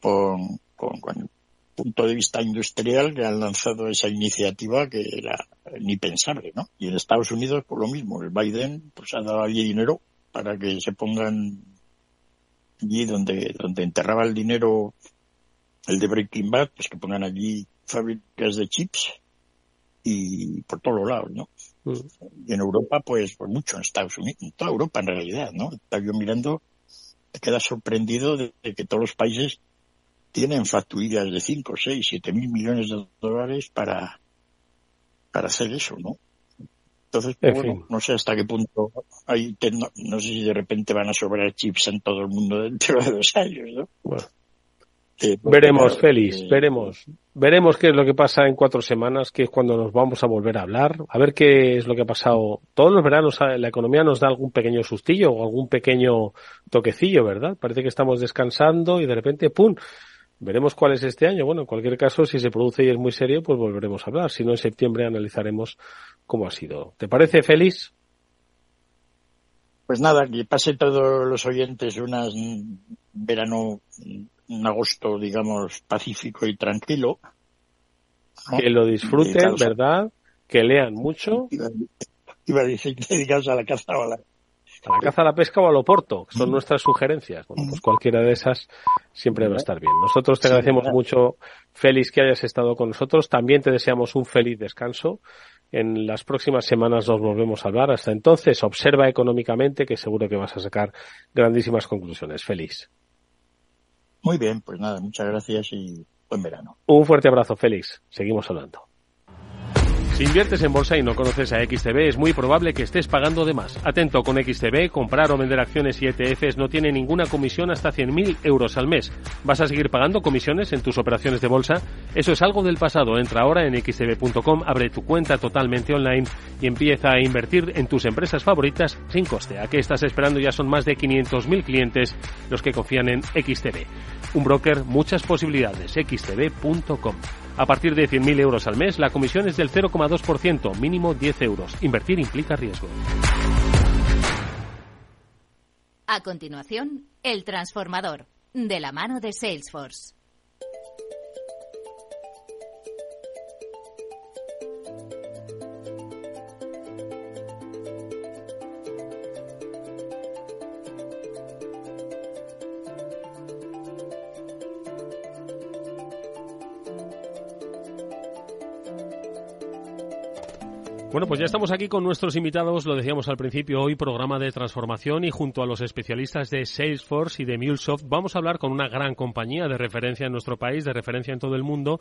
con, con, con punto de vista industrial que han lanzado esa iniciativa que era ni pensable, ¿no? Y en Estados Unidos, por lo mismo, el Biden pues ha dado allí dinero para que se pongan allí donde, donde enterraba el dinero el de Breaking Bad, pues que pongan allí fábricas de chips y por todos lados, ¿no? Mm. Y en Europa, pues, por mucho, en Estados Unidos, en toda Europa en realidad, ¿no? Estaba yo mirando, te quedas sorprendido de que todos los países tienen facturías de 5, 6, 7 mil millones de dólares para, para hacer eso, ¿no? Entonces, pues, bueno, no sé hasta qué punto hay, no, sé si de repente van a sobrar chips en todo el mundo dentro de dos años, ¿no? Bueno. Veremos, Félix, veremos. Veremos qué es lo que pasa en cuatro semanas, que es cuando nos vamos a volver a hablar, a ver qué es lo que ha pasado. Todos los veranos la economía nos da algún pequeño sustillo o algún pequeño toquecillo, ¿verdad? Parece que estamos descansando y de repente, ¡pum! Veremos cuál es este año. Bueno, en cualquier caso, si se produce y es muy serio, pues volveremos a hablar. Si no, en septiembre analizaremos cómo ha sido. ¿Te parece, Félix? Pues nada, que pase todos los oyentes un verano, un agosto, digamos, pacífico y tranquilo. Que lo disfruten, ¿verdad? Que lean mucho. Iba, a decir dedicados a la caza o a la, a la caza, a la pesca o al oporto, que son nuestras sugerencias. Bueno, pues cualquiera de esas siempre va a estar bien. Nosotros te agradecemos mucho, Félix, que hayas estado con nosotros. También te deseamos un feliz descanso. En las próximas semanas nos volvemos a hablar. Hasta entonces, observa económicamente que seguro que vas a sacar grandísimas conclusiones. Félix. Muy bien, pues nada, muchas gracias y buen verano. Un fuerte abrazo, Félix. Seguimos hablando. Si inviertes en bolsa y no conoces a XTB, es muy probable que estés pagando de más. Atento con XTB, comprar o vender acciones y ETFs no tiene ninguna comisión hasta 100.000 euros al mes. ¿Vas a seguir pagando comisiones en tus operaciones de bolsa? Eso es algo del pasado. Entra ahora en xtb.com, abre tu cuenta totalmente online y empieza a invertir en tus empresas favoritas sin coste. ¿A qué estás esperando? Ya son más de 500.000 clientes los que confían en XTB. Un broker, muchas posibilidades. xtb.com. A partir de 100.000 euros al mes, la comisión es del 0,2%, mínimo 10 euros. Invertir implica riesgo. A continuación, el transformador, de la mano de Salesforce. Bueno, pues ya estamos aquí con nuestros invitados, lo decíamos al principio, hoy programa de transformación y junto a los especialistas de Salesforce y de MuleSoft vamos a hablar con una gran compañía de referencia en nuestro país, de referencia en todo el mundo,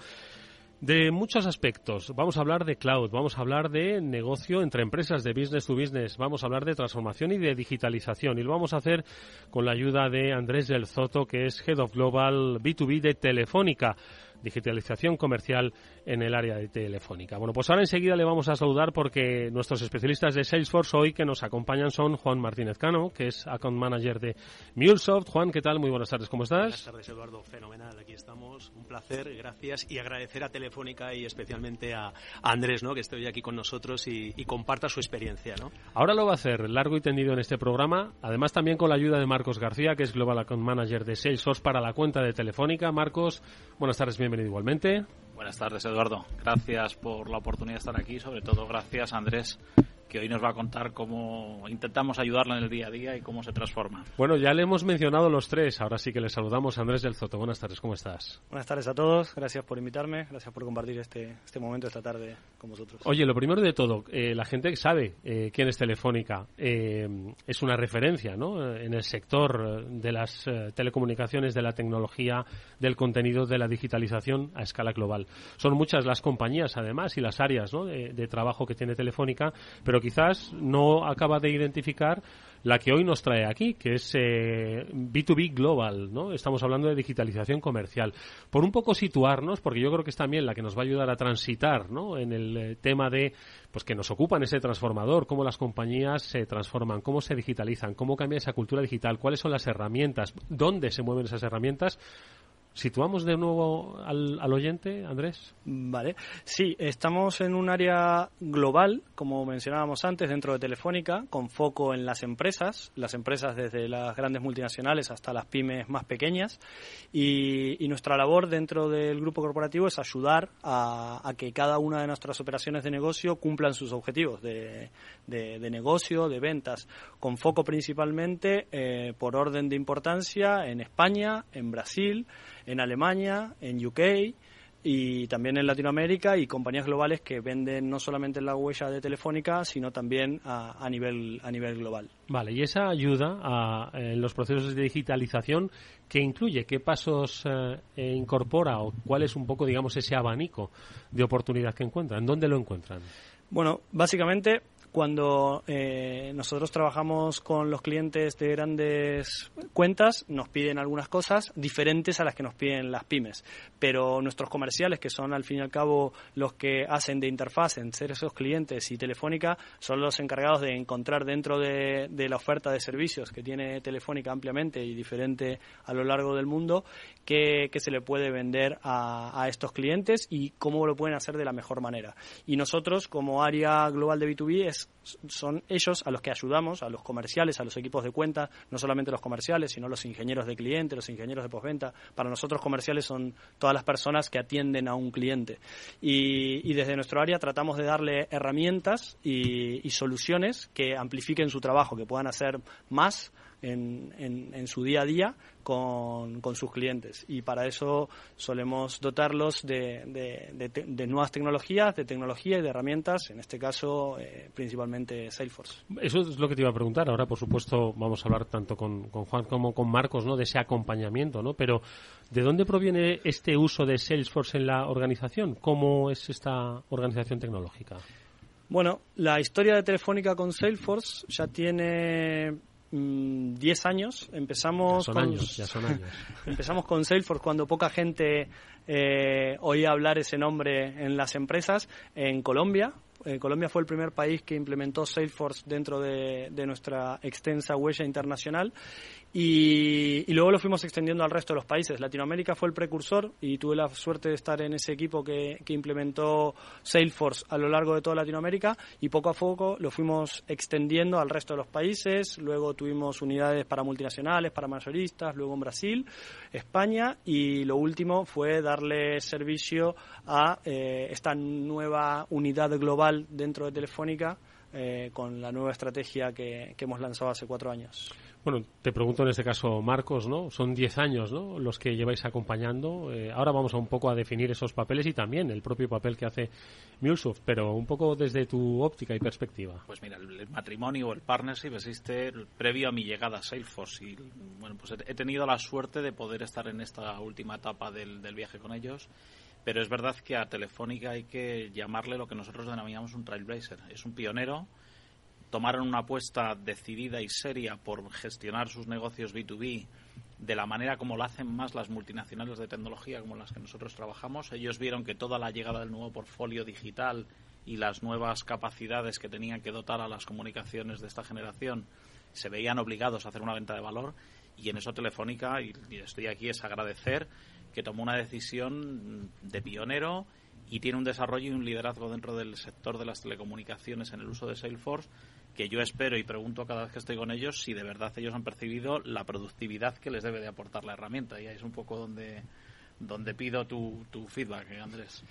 de muchos aspectos. Vamos a hablar de cloud, vamos a hablar de negocio entre empresas, de business to business, vamos a hablar de transformación y de digitalización. Y lo vamos a hacer con la ayuda de Andrés del Zoto, que es Head of Global B2B de Telefónica digitalización comercial en el área de telefónica. Bueno, pues ahora enseguida le vamos a saludar porque nuestros especialistas de Salesforce hoy que nos acompañan son Juan Martínez Cano, que es Account Manager de MuleSoft. Juan, ¿qué tal? Muy buenas tardes, ¿cómo estás? Buenas tardes, Eduardo. Fenomenal. Aquí estamos. Un placer, gracias. Y agradecer a Telefónica y especialmente a Andrés, ¿no? Que estoy aquí con nosotros y, y comparta su experiencia, ¿no? Ahora lo va a hacer largo y tendido en este programa. Además, también con la ayuda de Marcos García, que es Global Account Manager de Salesforce para la cuenta de Telefónica. Marcos, buenas tardes, bienvenido igualmente. Buenas tardes, Eduardo. Gracias por la oportunidad de estar aquí. Sobre todo, gracias, Andrés, que hoy nos va a contar cómo intentamos ayudarla en el día a día y cómo se transforma. Bueno, ya le hemos mencionado los tres. Ahora sí que le saludamos. Andrés del Zoto, buenas tardes. ¿Cómo estás? Buenas tardes a todos. Gracias por invitarme. Gracias por compartir este, este momento, esta tarde con vosotros. Oye, lo primero de todo, eh, la gente que sabe eh, quién es Telefónica eh, es una referencia ¿no? en el sector de las eh, telecomunicaciones, de la tecnología, del contenido, de la digitalización a escala global. Son muchas las compañías, además, y las áreas ¿no? de, de trabajo que tiene Telefónica, pero quizás no acaba de identificar la que hoy nos trae aquí, que es eh, B2B Global, ¿no? Estamos hablando de digitalización comercial. Por un poco situarnos, porque yo creo que es también la que nos va a ayudar a transitar, ¿no? En el eh, tema de, pues que nos ocupan ese transformador, cómo las compañías se transforman, cómo se digitalizan, cómo cambia esa cultura digital, cuáles son las herramientas, dónde se mueven esas herramientas. ¿Situamos de nuevo al, al, oyente, Andrés? Vale. Sí, estamos en un área global, como mencionábamos antes, dentro de Telefónica, con foco en las empresas, las empresas desde las grandes multinacionales hasta las pymes más pequeñas. Y, nuestra labor dentro del grupo corporativo es ayudar a, que cada una de nuestras operaciones de negocio cumplan sus objetivos de, de, de negocio, de ventas, con foco principalmente eh, por orden de importancia en España, en Brasil, en Alemania, en UK y también en Latinoamérica y compañías globales que venden no solamente la huella de Telefónica, sino también a, a nivel, a nivel global. Vale, y esa ayuda a, en los procesos de digitalización, ¿qué incluye? ¿Qué pasos eh, incorpora o cuál es un poco, digamos, ese abanico de oportunidad que encuentran? ¿Dónde lo encuentran? Bueno, básicamente cuando eh, nosotros trabajamos con los clientes de grandes cuentas, nos piden algunas cosas diferentes a las que nos piden las pymes. Pero nuestros comerciales, que son al fin y al cabo los que hacen de interfaz entre esos clientes y Telefónica, son los encargados de encontrar dentro de, la oferta de servicios que tiene Telefónica ampliamente y diferente a lo largo del mundo, qué se le puede vender a, a estos clientes y cómo lo pueden hacer de la mejor manera. Y nosotros, como área global de B2B, es son ellos a los que ayudamos, a los comerciales, a los equipos de cuenta, no solamente los comerciales, sino los ingenieros de cliente, los ingenieros de postventa. Para nosotros comerciales son todas las personas que atienden a un cliente. Y, desde nuestro área tratamos de darle herramientas y soluciones que amplifiquen su trabajo, que puedan hacer más en, en, su día a día con, con, sus clientes. Y para eso solemos dotarlos de, de, nuevas tecnologías, de tecnología y de herramientas, en este caso eh, principalmente Salesforce. Eso es lo que te iba a preguntar. Ahora, por supuesto, vamos a hablar tanto con, con Juan como con Marcos ¿no? de ese acompañamiento. ¿no? Pero, ¿de dónde proviene este uso de Salesforce en la organización? ¿Cómo es esta organización tecnológica? Bueno, la historia de Telefónica con Salesforce ya tiene 10 mm, años. Empezamos con, años, ya son [LAUGHS] años. empezamos con Salesforce cuando poca gente eh, oía hablar ese nombre en las empresas en Colombia. Eh, Colombia fue el primer país que implementó Salesforce dentro de, nuestra extensa huella internacional y, luego lo fuimos extendiendo al resto de los países. Latinoamérica fue el precursor y tuve la suerte de estar en ese equipo que, implementó Salesforce a lo largo de toda Latinoamérica y poco a poco lo fuimos extendiendo al resto de los países. Luego tuvimos unidades para multinacionales, para mayoristas, luego en Brasil, España y lo último fue darle servicio a eh, esta nueva unidad global dentro de Telefónica eh, con la nueva estrategia que, hemos lanzado hace cuatro años. Bueno, te pregunto en este caso, Marcos, ¿no? Son diez años, ¿no? Los que lleváis acompañando. Eh, ahora vamos a un poco a definir esos papeles y también el propio papel que hace Mulesoft, pero un poco desde tu óptica y perspectiva. Pues mira, el matrimonio o el partnership existe previo a mi llegada a Salesforce y, bueno, pues he tenido la suerte de poder estar en esta última etapa del, del viaje con ellos pero es verdad que a Telefónica hay que llamarle lo que nosotros denominamos un trailblazer. Es un pionero. Tomaron una apuesta decidida y seria por gestionar sus negocios B2B de la manera como lo hacen más las multinacionales de tecnología como las que nosotros trabajamos. Ellos vieron que toda la llegada del nuevo portfolio digital y las nuevas capacidades que tenían que dotar a las comunicaciones de esta generación se veían obligados a hacer una venta de valor y en eso Telefónica, y estoy aquí, es agradecer que tomó una decisión de pionero y tiene un desarrollo y un liderazgo dentro del sector de las telecomunicaciones en el uso de Salesforce que yo espero y pregunto cada vez que estoy con ellos si de verdad ellos han percibido la productividad que les debe de aportar la herramienta. Y ahí es un poco donde donde pido tu, tu feedback, eh, Andrés.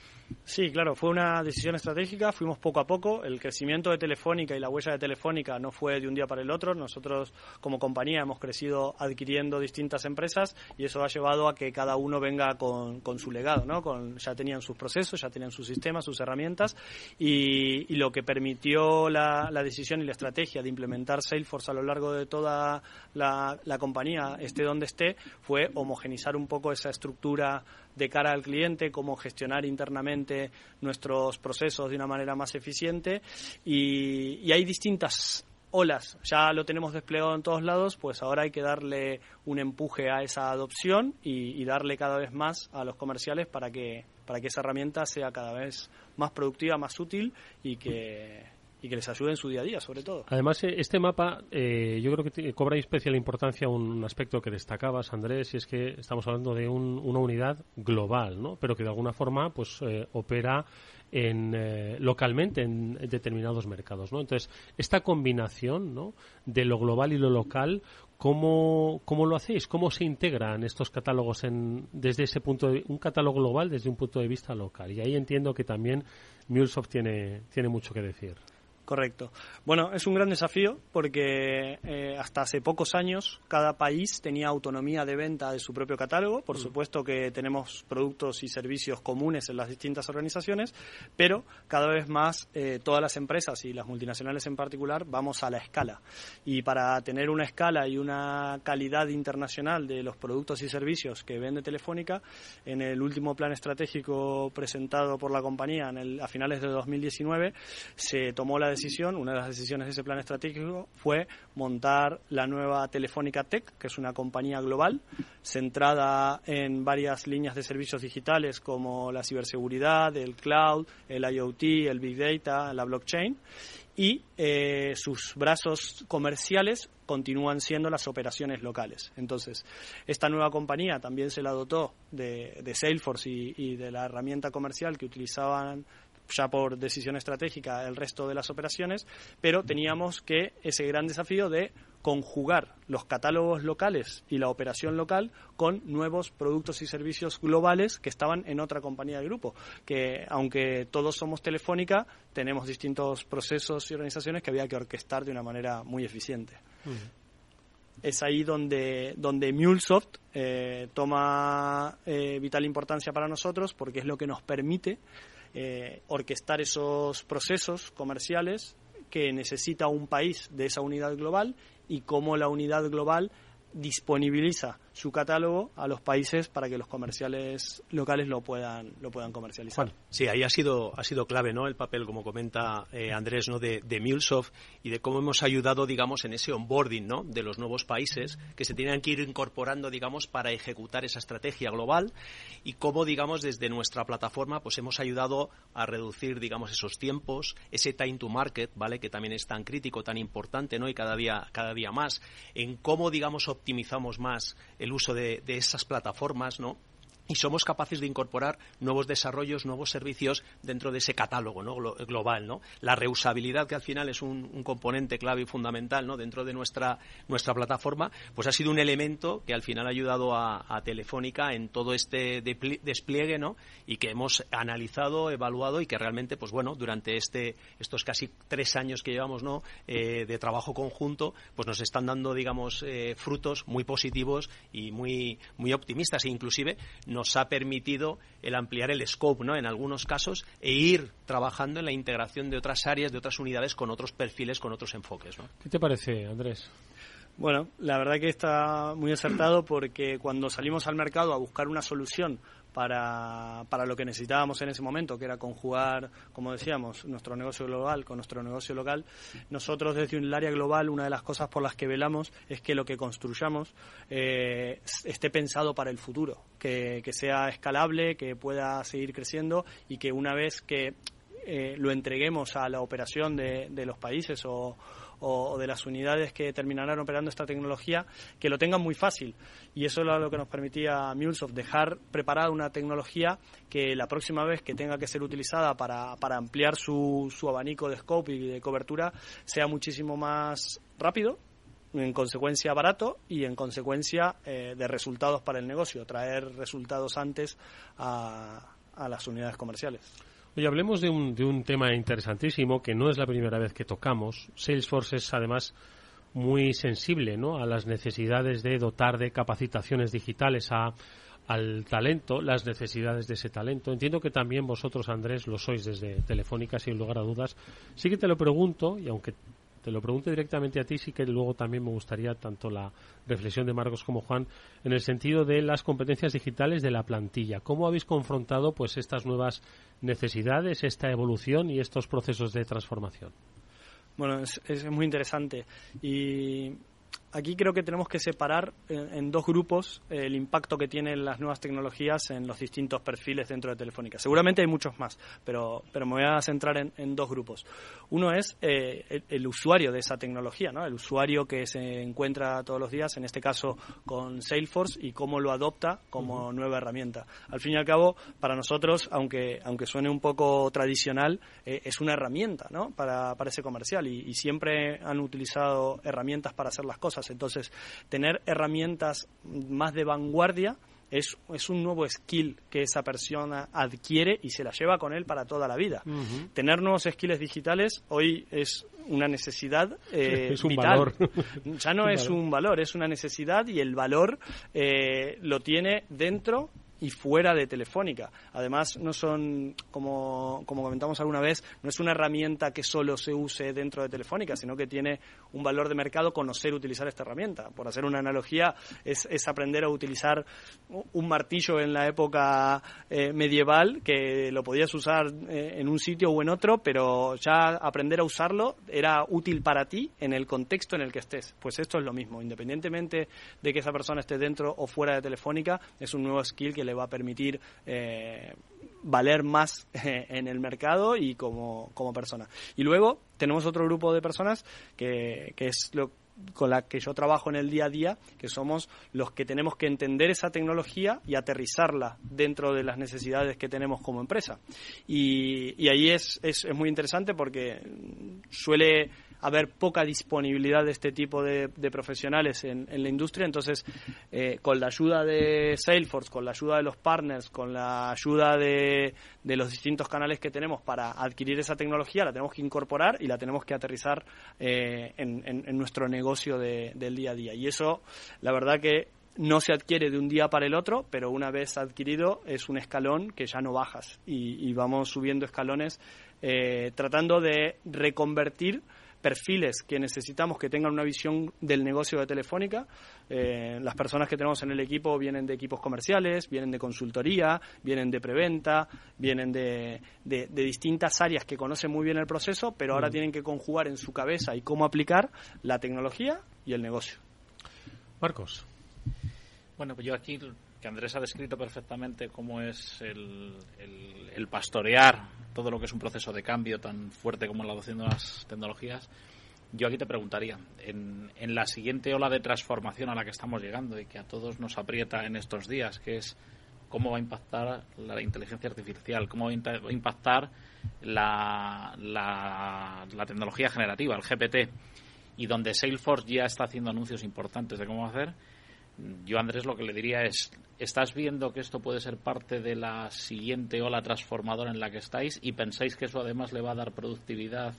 Sí, claro, fue una decisión estratégica, fuimos poco a poco, el crecimiento de Telefónica y la huella de Telefónica no fue de un día para el otro, nosotros como compañía hemos crecido adquiriendo distintas empresas y eso ha llevado a que cada uno venga con, con su legado, ¿no? Con, ya tenían sus procesos, ya tenían sus sistemas, sus herramientas y, y lo que permitió la, la, decisión y la estrategia de implementar Salesforce a lo largo de toda la, la compañía, esté donde esté, fue homogenizar un poco esa estructura de cara al cliente, cómo gestionar internamente nuestros procesos de una manera más eficiente. Y, hay distintas olas, ya lo tenemos desplegado en todos lados, pues ahora hay que darle un empuje a esa adopción y, y, darle cada vez más a los comerciales para que, para que esa herramienta sea cada vez más productiva, más útil y que, y que les ayude en su día a día, sobre todo. Además, eh, este mapa eh, yo creo que cobra especial importancia un aspecto que destacabas, Andrés, y es que estamos hablando de una unidad global, ¿no? Pero que de alguna forma pues eh, opera en, localmente en determinados mercados, ¿no? Entonces, esta combinación, ¿no? De lo global y lo local, ¿cómo, cómo lo hacéis? ¿Cómo se integran estos catálogos en, desde ese punto de, un catálogo global desde un punto de vista local? Y ahí entiendo que también MuleSoft tiene, tiene mucho que decir. Correcto. Bueno, es un gran desafío porque eh, hasta hace pocos años cada país tenía autonomía de venta de su propio catálogo. Por mm. supuesto que tenemos productos y servicios comunes en las distintas organizaciones, pero cada vez más eh, todas las empresas y las multinacionales en particular vamos a la escala. Y para tener una escala y una calidad internacional de los productos y servicios que vende Telefónica, en el último plan estratégico presentado por la compañía a finales de 2019 se tomó la decisión, una de las decisiones de ese plan estratégico fue montar la nueva Telefónica Tech, que es una compañía global centrada en varias líneas de servicios digitales como la ciberseguridad, el cloud, el IoT, el big data, la blockchain y eh, sus brazos comerciales continúan siendo las operaciones locales. Entonces, esta nueva compañía también se la dotó de, Salesforce y, y, de la herramienta comercial que utilizaban ya por decisión estratégica el resto de las operaciones, pero teníamos que ese gran desafío de conjugar los catálogos locales y la operación local con nuevos productos y servicios globales que estaban en otra compañía del grupo. Que aunque todos somos Telefónica, tenemos distintos procesos y organizaciones que había que orquestar de una manera muy eficiente. Es ahí donde, donde MuleSoft eh, toma eh, vital importancia para nosotros porque es lo que nos permite eh, orquestar esos procesos comerciales que necesita un país de esa unidad global y cómo la unidad global disponibiliza su catálogo a los países para que los comerciales locales lo puedan lo puedan comercializar. sí, ahí ha sido ha sido clave, ¿no? El papel, como comenta eh, Andrés, ¿no? De, de MuleSoft y de cómo hemos ayudado, digamos, en ese onboarding, ¿no? De los nuevos países que se tienen que ir incorporando, digamos, para ejecutar esa estrategia global y cómo, digamos, desde nuestra plataforma, pues hemos ayudado a reducir, digamos, esos tiempos, ese time to market, ¿vale? Que también es tan crítico, tan importante, ¿no? Y cada día cada día más en cómo, digamos, optimizamos más el uso de, de esas plataformas, ¿no? Y somos capaces de incorporar nuevos desarrollos, nuevos servicios dentro de ese catálogo ¿no? global. ¿no? La reusabilidad, que al final es un, un, componente clave y fundamental ¿no? dentro de nuestra, nuestra plataforma, pues ha sido un elemento que al final ha ayudado a, Telefónica en todo este despliegue ¿no? y que hemos analizado, evaluado y que realmente, pues bueno, durante este, estos casi tres años que llevamos ¿no? Eh, de trabajo conjunto, pues nos están dando, digamos, eh, frutos muy positivos y muy, muy optimistas e inclusive nos ha permitido el ampliar el scope, ¿no? En algunos casos e ir trabajando en la integración de otras áreas, de otras unidades con otros perfiles, con otros enfoques, ¿no? ¿Qué te parece, Andrés? Bueno, la verdad que está muy acertado porque cuando salimos al mercado a buscar una solución para, para lo que necesitábamos en ese momento, que era conjugar, como decíamos, nuestro negocio global con nuestro negocio local. Nosotros desde un área global, una de las cosas por las que velamos es que lo que construyamos eh, esté pensado para el futuro, que, que sea escalable, que pueda seguir creciendo y que una vez que eh, lo entreguemos a la operación de, de los países o, o, de las unidades que terminarán operando esta tecnología, que lo tengan muy fácil. Y eso era lo que nos permitía MuleSoft, dejar preparada una tecnología que la próxima vez que tenga que ser utilizada para, para ampliar su, su abanico de scope y de cobertura sea muchísimo más rápido en consecuencia barato y en consecuencia eh, de resultados para el negocio, traer resultados antes a, a las unidades comerciales. Oye, hablemos de un, de un tema interesantísimo que no es la primera vez que tocamos. Salesforce es además muy sensible ¿no? a las necesidades de dotar de capacitaciones digitales a, al talento, las necesidades de ese talento. Entiendo que también vosotros, Andrés, lo sois desde Telefónica, sin lugar a dudas. Sí que te lo pregunto, y aunque te lo pregunto directamente a ti, sí que luego también me gustaría tanto la reflexión de Marcos como Juan en el sentido de las competencias digitales de la plantilla. ¿Cómo habéis confrontado pues estas nuevas necesidades, esta evolución y estos procesos de transformación? Bueno, es, es muy interesante y aquí creo que tenemos que separar en, en, dos grupos el impacto que tienen las nuevas tecnologías en los distintos perfiles dentro de Telefónica. Seguramente hay muchos más, pero, pero me voy a centrar en, en dos grupos. Uno es eh, el, el, usuario de esa tecnología, ¿no? el usuario que se encuentra todos los días, en este caso con Salesforce, y cómo lo adopta como uh -huh. nueva herramienta. Al fin y al cabo, para nosotros, aunque, aunque suene un poco tradicional, eh, es una herramienta ¿no? para, para ese comercial y, y siempre han utilizado herramientas para hacer las cosas. Entonces, tener herramientas más de vanguardia es, es, un nuevo skill que esa persona adquiere y se la lleva con él para toda la vida. Uh -huh. Tener nuevos skills digitales hoy es una necesidad eh, [LAUGHS] es un vital. valor. [LAUGHS] Ya no es un valor, es una necesidad y el valor eh, lo tiene dentro y fuera de Telefónica. Además, no son, como, como comentamos alguna vez, no es una herramienta que solo se use dentro de Telefónica, sino que tiene un valor de mercado conocer utilizar esta herramienta. Por hacer una analogía, es, es aprender a utilizar un martillo en la época eh, medieval, que lo podías usar eh, en un sitio o en otro, pero ya aprender a usarlo era útil para ti en el contexto en el que estés. Pues esto es lo mismo, independientemente de que esa persona esté dentro o fuera de Telefónica, es un nuevo skill que le va a permitir eh, valer más eh, en el mercado y como, como persona. Y luego tenemos otro grupo de personas que, que es lo con la que yo trabajo en el día a día, que somos los que tenemos que entender esa tecnología y aterrizarla dentro de las necesidades que tenemos como empresa. Y, y ahí es, es, es muy interesante porque suele haber poca disponibilidad de este tipo de, profesionales en, la industria. Entonces, eh, con la ayuda de Salesforce, con la ayuda de los partners, con la ayuda de, los distintos canales que tenemos para adquirir esa tecnología, la tenemos que incorporar y la tenemos que aterrizar eh, en, nuestro negocio del día a día. Y eso, la verdad que no se adquiere de un día para el otro, pero una vez adquirido es un escalón que ya no bajas y, vamos subiendo escalones eh, tratando de reconvertir perfiles que necesitamos que tengan una visión del negocio de Telefónica. Eh, las personas que tenemos en el equipo vienen de equipos comerciales, vienen de consultoría, vienen de preventa, vienen de, distintas áreas que conocen muy bien el proceso, pero ahora mm. tienen que conjugar en su cabeza y cómo aplicar la tecnología y el negocio. Marcos. Bueno, pues yo aquí que Andrés ha descrito perfectamente cómo es el, pastorear todo lo que es un proceso de cambio tan fuerte como la adopción de las tecnologías, yo aquí te preguntaría, en, en, la siguiente ola de transformación a la que estamos llegando y que a todos nos aprieta en estos días, que es cómo va a impactar la inteligencia artificial, cómo va a impactar la, la, la tecnología generativa, el GPT, y donde Salesforce ya está haciendo anuncios importantes de cómo hacer, yo, Andrés, lo que le diría es, ¿estás viendo que esto puede ser parte de la siguiente ola transformadora en la que estáis y pensáis que eso además le va a dar productividad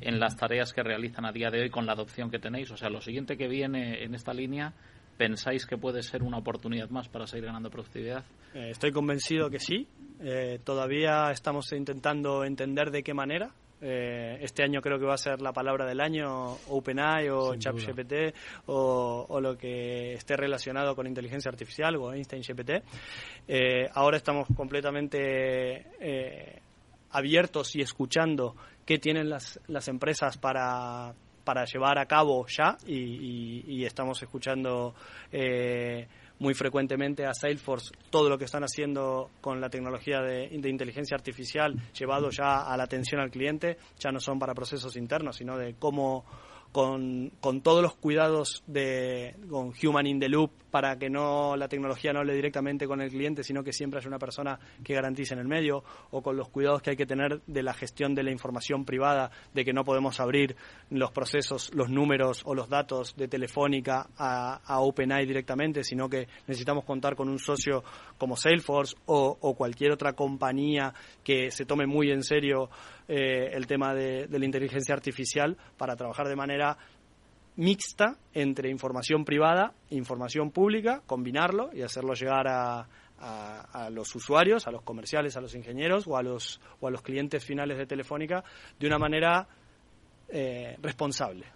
en las tareas que realizan a día de hoy con la adopción que tenéis? O sea, lo siguiente que viene en esta línea, ¿pensáis que puede ser una oportunidad más para seguir ganando productividad? Eh, estoy convencido que sí. Eh, todavía estamos intentando entender de qué manera. Eh, este año creo que va a ser la palabra del año OpenAI o ChatGPT o, o, lo que esté relacionado con inteligencia artificial o Einstein GPT. Eh, ahora estamos completamente eh, abiertos y escuchando qué tienen las, las empresas para, para llevar a cabo ya y, y estamos escuchando muy frecuentemente a Salesforce todo lo que están haciendo con la tecnología de, inteligencia artificial llevado ya a la atención al cliente, ya no son para procesos internos, sino de cómo con, con todos los cuidados de con Human in the Loop para que no la tecnología no hable directamente con el cliente, sino que siempre haya una persona que garantice en el medio, o con los cuidados que hay que tener de la gestión de la información privada, de que no podemos abrir los procesos, los números o los datos de Telefónica a, a OpenAI directamente, sino que necesitamos contar con un socio como Salesforce o, cualquier otra compañía que se tome muy en serio eh, el tema de, la inteligencia artificial para trabajar de manera mixta entre información privada e información pública, combinarlo y hacerlo llegar a, los usuarios, a los comerciales, a los ingenieros o a los, o a los clientes finales de Telefónica de una manera eh, responsable.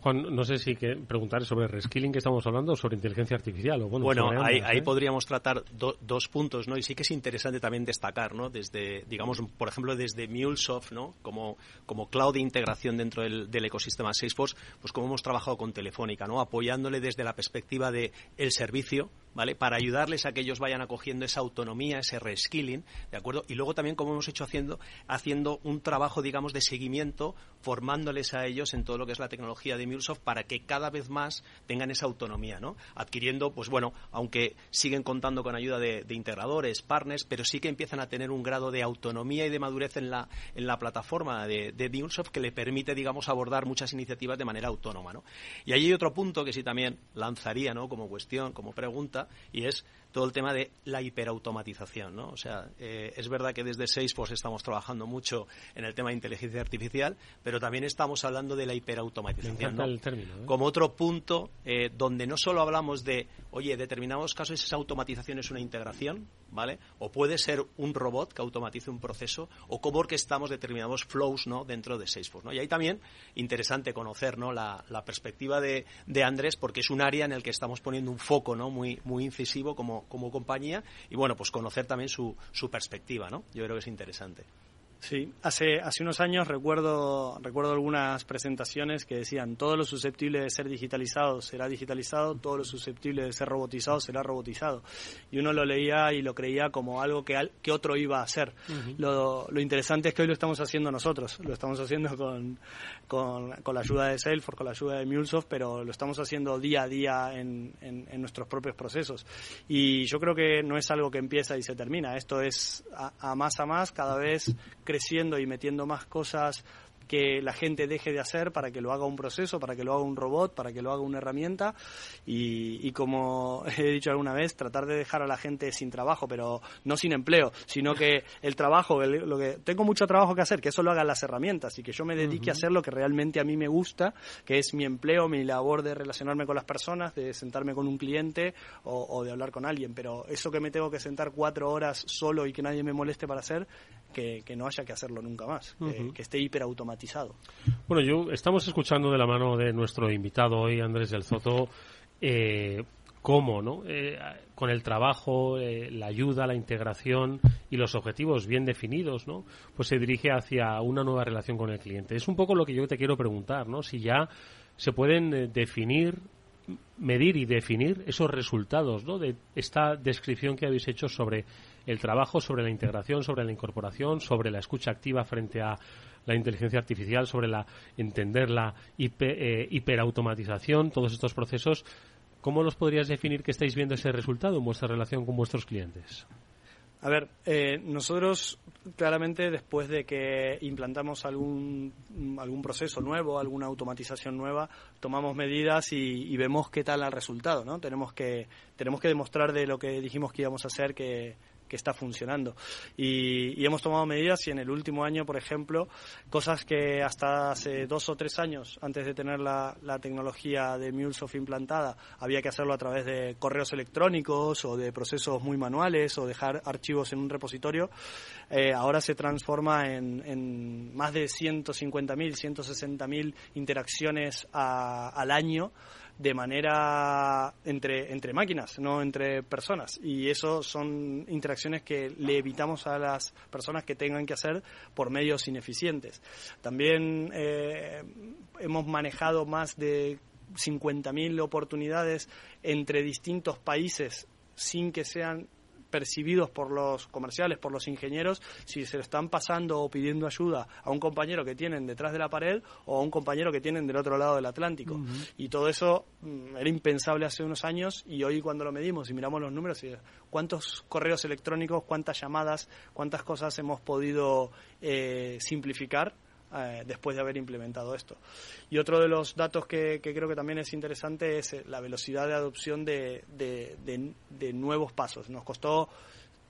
Juan, no sé si que preguntar sobre reskilling que estamos hablando o sobre inteligencia artificial. O bueno, ahí, ¿eh? podríamos tratar dos puntos, ¿no? Y sí que es interesante también destacar, ¿no? Desde, digamos, por ejemplo, desde MuleSoft, ¿no? Como, como cloud de integración dentro del, ecosistema Salesforce, pues como hemos trabajado con Telefónica, ¿no? Apoyándole desde la perspectiva de el servicio, ¿vale? Para ayudarles a que ellos vayan acogiendo esa autonomía, ese reskilling, ¿de acuerdo? Y luego también como hemos hecho haciendo, haciendo un trabajo, digamos, de seguimiento, formándoles a ellos en todo lo que es la tecnología de MuleSoft para que cada vez más tengan esa autonomía, ¿no? Adquiriendo, pues bueno, aunque siguen contando con ayuda de, integradores, partners, pero sí que empiezan a tener un grado de autonomía y de madurez en la, en la plataforma de, de MuleSoft que le permite, digamos, abordar muchas iniciativas de manera autónoma, ¿no? Y ahí hay otro punto que sí también lanzaría, ¿no? Como cuestión, como pregunta, y es todo el tema de la hiperautomatización, ¿no? O sea, eh, es verdad que desde Salesforce estamos trabajando mucho en el tema de inteligencia artificial, pero también estamos hablando de la hiperautomatización, el término, ¿eh? Como otro punto eh, donde no solo hablamos de, oye, determinados casos esa automatización es una integración, ¿vale? O puede ser un robot que automatice un proceso, o cómo orquestamos determinados flows, ¿no? Dentro de Salesforce, ¿no? Y ahí también interesante conocer, ¿no? La, perspectiva de, de Andrés, porque es un área en el que estamos poniendo un foco, ¿no? Muy, muy incisivo como como compañía y bueno, pues conocer también su, su perspectiva, ¿no? Yo creo que es interesante. Sí, hace, hace unos años recuerdo, recuerdo algunas presentaciones que decían todo lo susceptible de ser digitalizado será digitalizado, todo lo susceptible de ser robotizado será robotizado. Y uno lo leía y lo creía como algo que, que otro iba a hacer. lo, lo, interesante es que hoy lo estamos haciendo nosotros, lo estamos haciendo con, con, con, la ayuda de Salesforce, con la ayuda de MuleSoft, pero lo estamos haciendo día a día en, en, en, nuestros propios procesos. Y yo creo que no es algo que empieza y se termina, esto es a, a más a más, cada vez creciendo y metiendo más cosas que la gente deje de hacer para que lo haga un proceso, para que lo haga un robot, para que lo haga una herramienta y, y, como [LAUGHS] he dicho alguna vez, tratar de dejar a la gente sin trabajo, pero no sin empleo, sino que el trabajo, el, lo que tengo mucho trabajo que hacer, que eso lo hagan las herramientas y que yo me dedique uh -huh. a hacer lo que realmente a mí me gusta, que es mi empleo, mi labor de relacionarme con las personas, de sentarme con un cliente o, o de hablar con alguien, pero eso que me tengo que sentar cuatro horas solo y que nadie me moleste para hacer, que, que no haya que hacerlo nunca más, uh -huh. que, que esté hiperautomatizado. Bueno, yo estamos escuchando de la mano de nuestro invitado hoy, Andrés del Zoto, eh, cómo, ¿no? Eh, con el trabajo, eh, la ayuda, la integración y los objetivos bien definidos, ¿no? Pues se dirige hacia una nueva relación con el cliente. Es un poco lo que yo te quiero preguntar, ¿no? Si ya se pueden definir medir y definir esos resultados ¿no? de esta descripción que habéis hecho sobre el trabajo, sobre la integración, sobre la incorporación, sobre la escucha activa frente a la inteligencia artificial, sobre la entender la hiper, eh, hiperautomatización, todos estos procesos. ¿Cómo los podrías definir que estáis viendo ese resultado en vuestra relación con vuestros clientes? A ver, eh, nosotros claramente después de que implantamos algún, algún proceso nuevo, alguna automatización nueva, tomamos medidas y, y, vemos qué tal el resultado, ¿no? Tenemos que, tenemos que demostrar de lo que dijimos que íbamos a hacer que, que está funcionando. Y, hemos tomado medidas y en el último año, por ejemplo, cosas que hasta hace dos o tres años, antes de tener la, la tecnología de MuleSoft implantada, había que hacerlo a través de correos electrónicos o de procesos muy manuales o dejar archivos en un repositorio, eh, ahora se transforma en, más de 150.000, 160.000 interacciones al año de manera entre, entre máquinas, no entre personas. Y eso son interacciones que le evitamos a las personas que tengan que hacer por medios ineficientes. También eh, hemos manejado más de 50.000 oportunidades entre distintos países sin que sean percibidos por los comerciales, por los ingenieros, si se lo están pasando o pidiendo ayuda a un compañero que tienen detrás de la pared o a un compañero que tienen del otro lado del Atlántico. Uh -huh. Y todo eso mm, era impensable hace unos años y hoy cuando lo medimos y miramos los números, cuántos correos electrónicos, cuántas llamadas, cuántas cosas hemos podido eh, simplificar eh, después de haber implementado esto. Y otro de los datos que, creo que también es interesante es eh, la velocidad de adopción de, nuevos pasos. Nos costó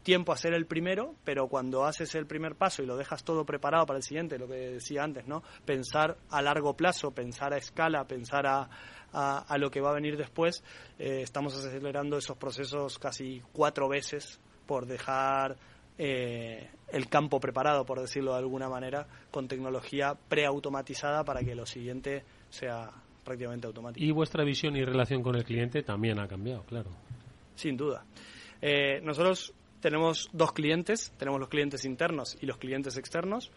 tiempo hacer el primero, pero cuando haces el primer paso y lo dejas todo preparado para el siguiente, lo que decía antes, ¿no? Pensar a largo plazo, pensar a escala, pensar a lo que va a venir después, eh, estamos acelerando esos procesos casi cuatro veces por dejar eh, el campo preparado, por decirlo de alguna manera, con tecnología preautomatizada para que lo siguiente sea prácticamente automático. Y vuestra visión y relación con el cliente también ha cambiado, claro. Sin duda. Eh, nosotros tenemos dos clientes, tenemos los clientes internos y los clientes externos.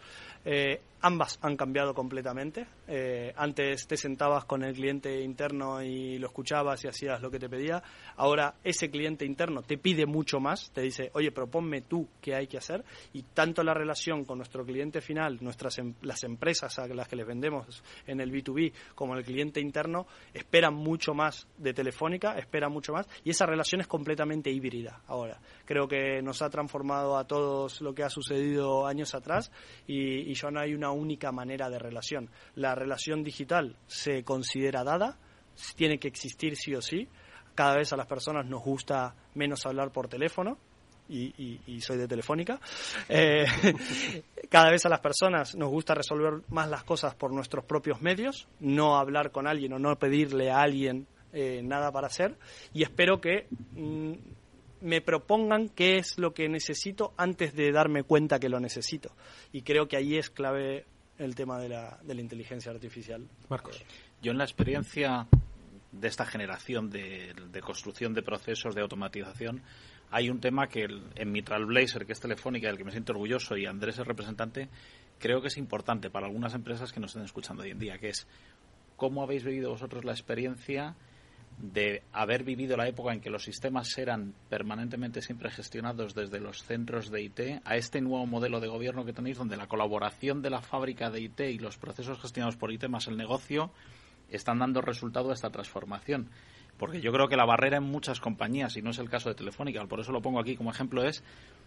Eh, ambas han cambiado completamente. Eh, antes te sentabas con el cliente interno y lo escuchabas y hacías lo que te pedía. Ahora ese cliente interno te pide mucho más, te dice, oye, proponme tú qué hay que hacer. Y tanto la relación con nuestro cliente final, nuestras em las empresas a las que les vendemos en el B2B, como el cliente interno, esperan mucho más de Telefónica, esperan mucho más. Y esa relación es completamente híbrida ahora. Creo que nos ha transformado a todos lo que ha sucedido años atrás y, ya no hay una única manera de relación. La relación digital se considera dada, tiene que existir sí o sí. Cada vez a las personas nos gusta menos hablar por teléfono, y, soy de Telefónica. Eh, [LAUGHS] cada vez a las personas nos gusta resolver más las cosas por nuestros propios medios, no hablar con alguien o no pedirle a alguien eh, nada para hacer. Y espero que mm, me propongan qué es lo que necesito antes de darme cuenta que lo necesito. Y creo que ahí es clave el tema de la, de la inteligencia artificial. Marcos. Yo en la experiencia de esta generación de, de construcción de procesos de automatización, hay un tema que en mi Trailblazer, que es Telefónica, del que me siento orgulloso, y Andrés es representante, creo que es importante para algunas empresas que nos estén escuchando hoy en día, que es cómo habéis vivido vosotros la experiencia de haber vivido la época en que los sistemas eran permanentemente siempre gestionados desde los centros de IT a este nuevo modelo de gobierno que tenéis donde la colaboración de la fábrica de IT y los procesos gestionados por IT más el negocio están dando resultado a esta transformación. Porque yo creo que la barrera en muchas compañías, y no es el caso de Telefónica, por eso lo pongo aquí como ejemplo, es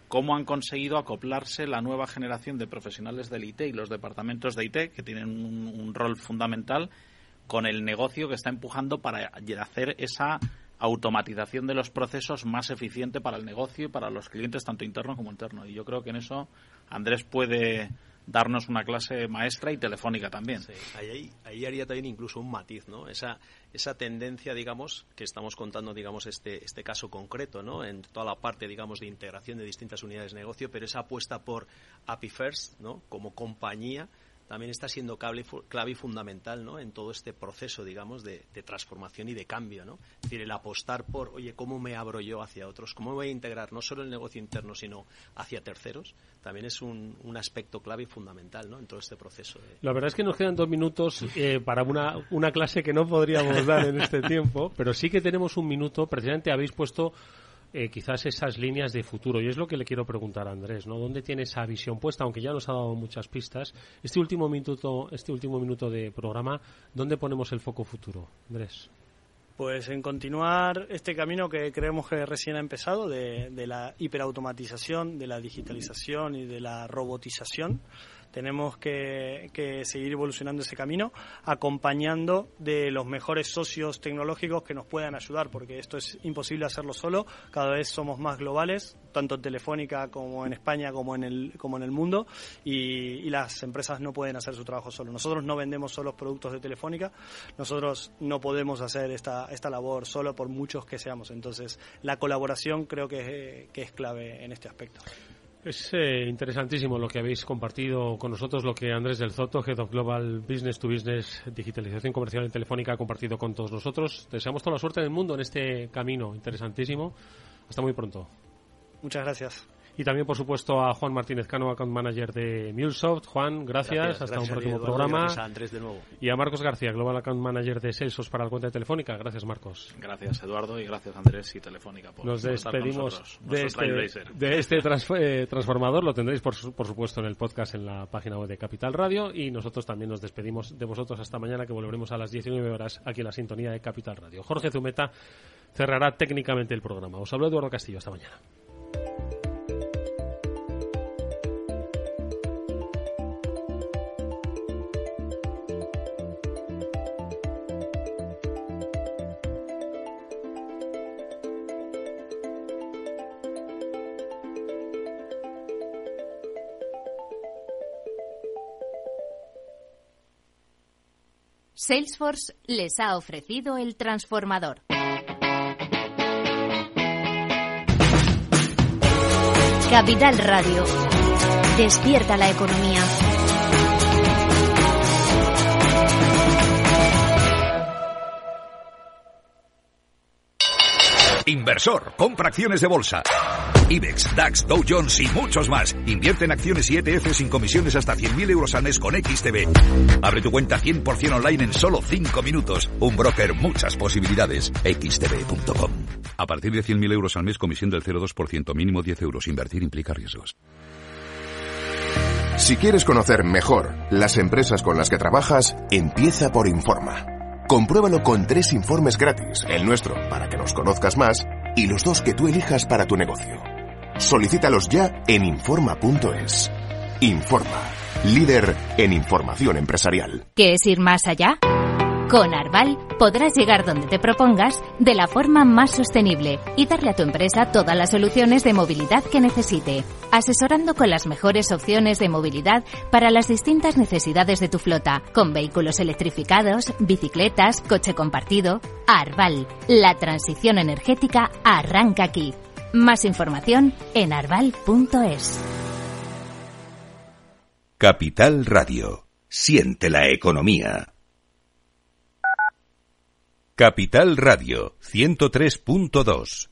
cómo han conseguido acoplarse la nueva generación de profesionales del IT y los departamentos de IT, que tienen un, rol fundamental, con el negocio que está empujando para hacer esa automatización de los procesos más eficiente para el negocio y para los clientes, tanto interno como interno. Y yo creo que en eso Andrés puede darnos una clase maestra y telefónica también. ahí, ahí, haría también incluso un matiz, ¿no? Esa, esa tendencia, digamos, que estamos contando, digamos, este, este caso concreto, ¿no? En toda la parte, digamos, de integración de distintas unidades de negocio, pero esa apuesta por API First, ¿no? Como compañía también está siendo clave, y fundamental ¿no? en todo este proceso, digamos, de, transformación y de cambio. ¿no? Es decir, el apostar por, oye, ¿cómo me abro yo hacia otros? ¿Cómo voy a integrar no solo el negocio interno, sino hacia terceros? También es un, aspecto clave y fundamental ¿no? en todo este proceso. La verdad es que nos quedan dos minutos eh, para una, una clase que no podríamos dar en este tiempo, pero sí que tenemos un minuto. Precisamente habéis puesto eh, quizás esas líneas de futuro. Y es lo que le quiero preguntar a Andrés, ¿no? ¿Dónde tiene esa visión puesta? Aunque ya nos ha dado muchas pistas. Este último minuto, este último minuto de programa, ¿dónde ponemos el foco futuro, Andrés? Pues en continuar este camino que creemos que recién ha empezado de, de la hiperautomatización, de la digitalización y de la robotización tenemos que, seguir evolucionando ese camino, acompañando de los mejores socios tecnológicos que nos puedan ayudar, porque esto es imposible hacerlo solo. Cada vez somos más globales, tanto en Telefónica como en España como en el, como en el mundo, y, las empresas no pueden hacer su trabajo solo. Nosotros no vendemos solo productos de Telefónica, nosotros no podemos hacer esta, esta labor solo por muchos que seamos. Entonces, la colaboración creo que es clave en este aspecto. Es eh, interesantísimo lo que habéis compartido con nosotros, lo que Andrés del Zoto, Head of Global Business to Business, Digitalización Comercial en Telefónica, ha compartido con todos nosotros. Deseamos toda la suerte del mundo en este camino interesantísimo. Hasta muy pronto. Muchas gracias. Y también, por supuesto, a Juan Martínez Cano, account manager de MuleSoft. Juan, gracias. Hasta un próximo programa. de nuevo. Y a Marcos García, global account manager de Salesforce para la cuenta de Telefónica. Gracias, Marcos. Gracias, Eduardo, y gracias, Andrés y Telefónica por Nos despedimos de este, [LAUGHS] de este eh, transformador. Lo tendréis, por, por supuesto, en el podcast en la página web de Capital Radio. Y nosotros también nos despedimos de vosotros hasta mañana, que volveremos a las 19 horas aquí en la sintonía de Capital Radio. Jorge Zumeta cerrará técnicamente el programa. Os hablo Eduardo Castillo. Hasta mañana. Salesforce les ha ofrecido el transformador. Capital Radio. Despierta la economía. Inversor, compra acciones de bolsa. IBEX, DAX, Dow Jones y muchos más. Invierte en acciones y ETF sin comisiones hasta 100.000 euros al mes con XTB. Abre tu cuenta 100% online en solo 5 minutos. Un broker, muchas posibilidades. XTB.com. A partir de 100.000 euros al mes, comisión del 0,2%, mínimo 10 euros. Invertir implica riesgos. Si quieres conocer mejor las empresas con las que trabajas, empieza por Informa. Compruébalo con tres informes gratis, el nuestro para que nos conozcas más y los dos que tú elijas para tu negocio. Solicítalos ya en Informa.es. Informa, líder en información empresarial. ¿Qué es ir más allá? Con Arval podrás llegar donde te propongas de la forma más sostenible y darle a tu empresa todas las soluciones de movilidad que necesite, asesorando con las mejores opciones de movilidad para las distintas necesidades de tu flota, con vehículos electrificados, bicicletas, coche compartido. Arval, la transición energética arranca aquí. Más información en arval.es. Capital Radio. Siente la economía. Capital Radio 103.2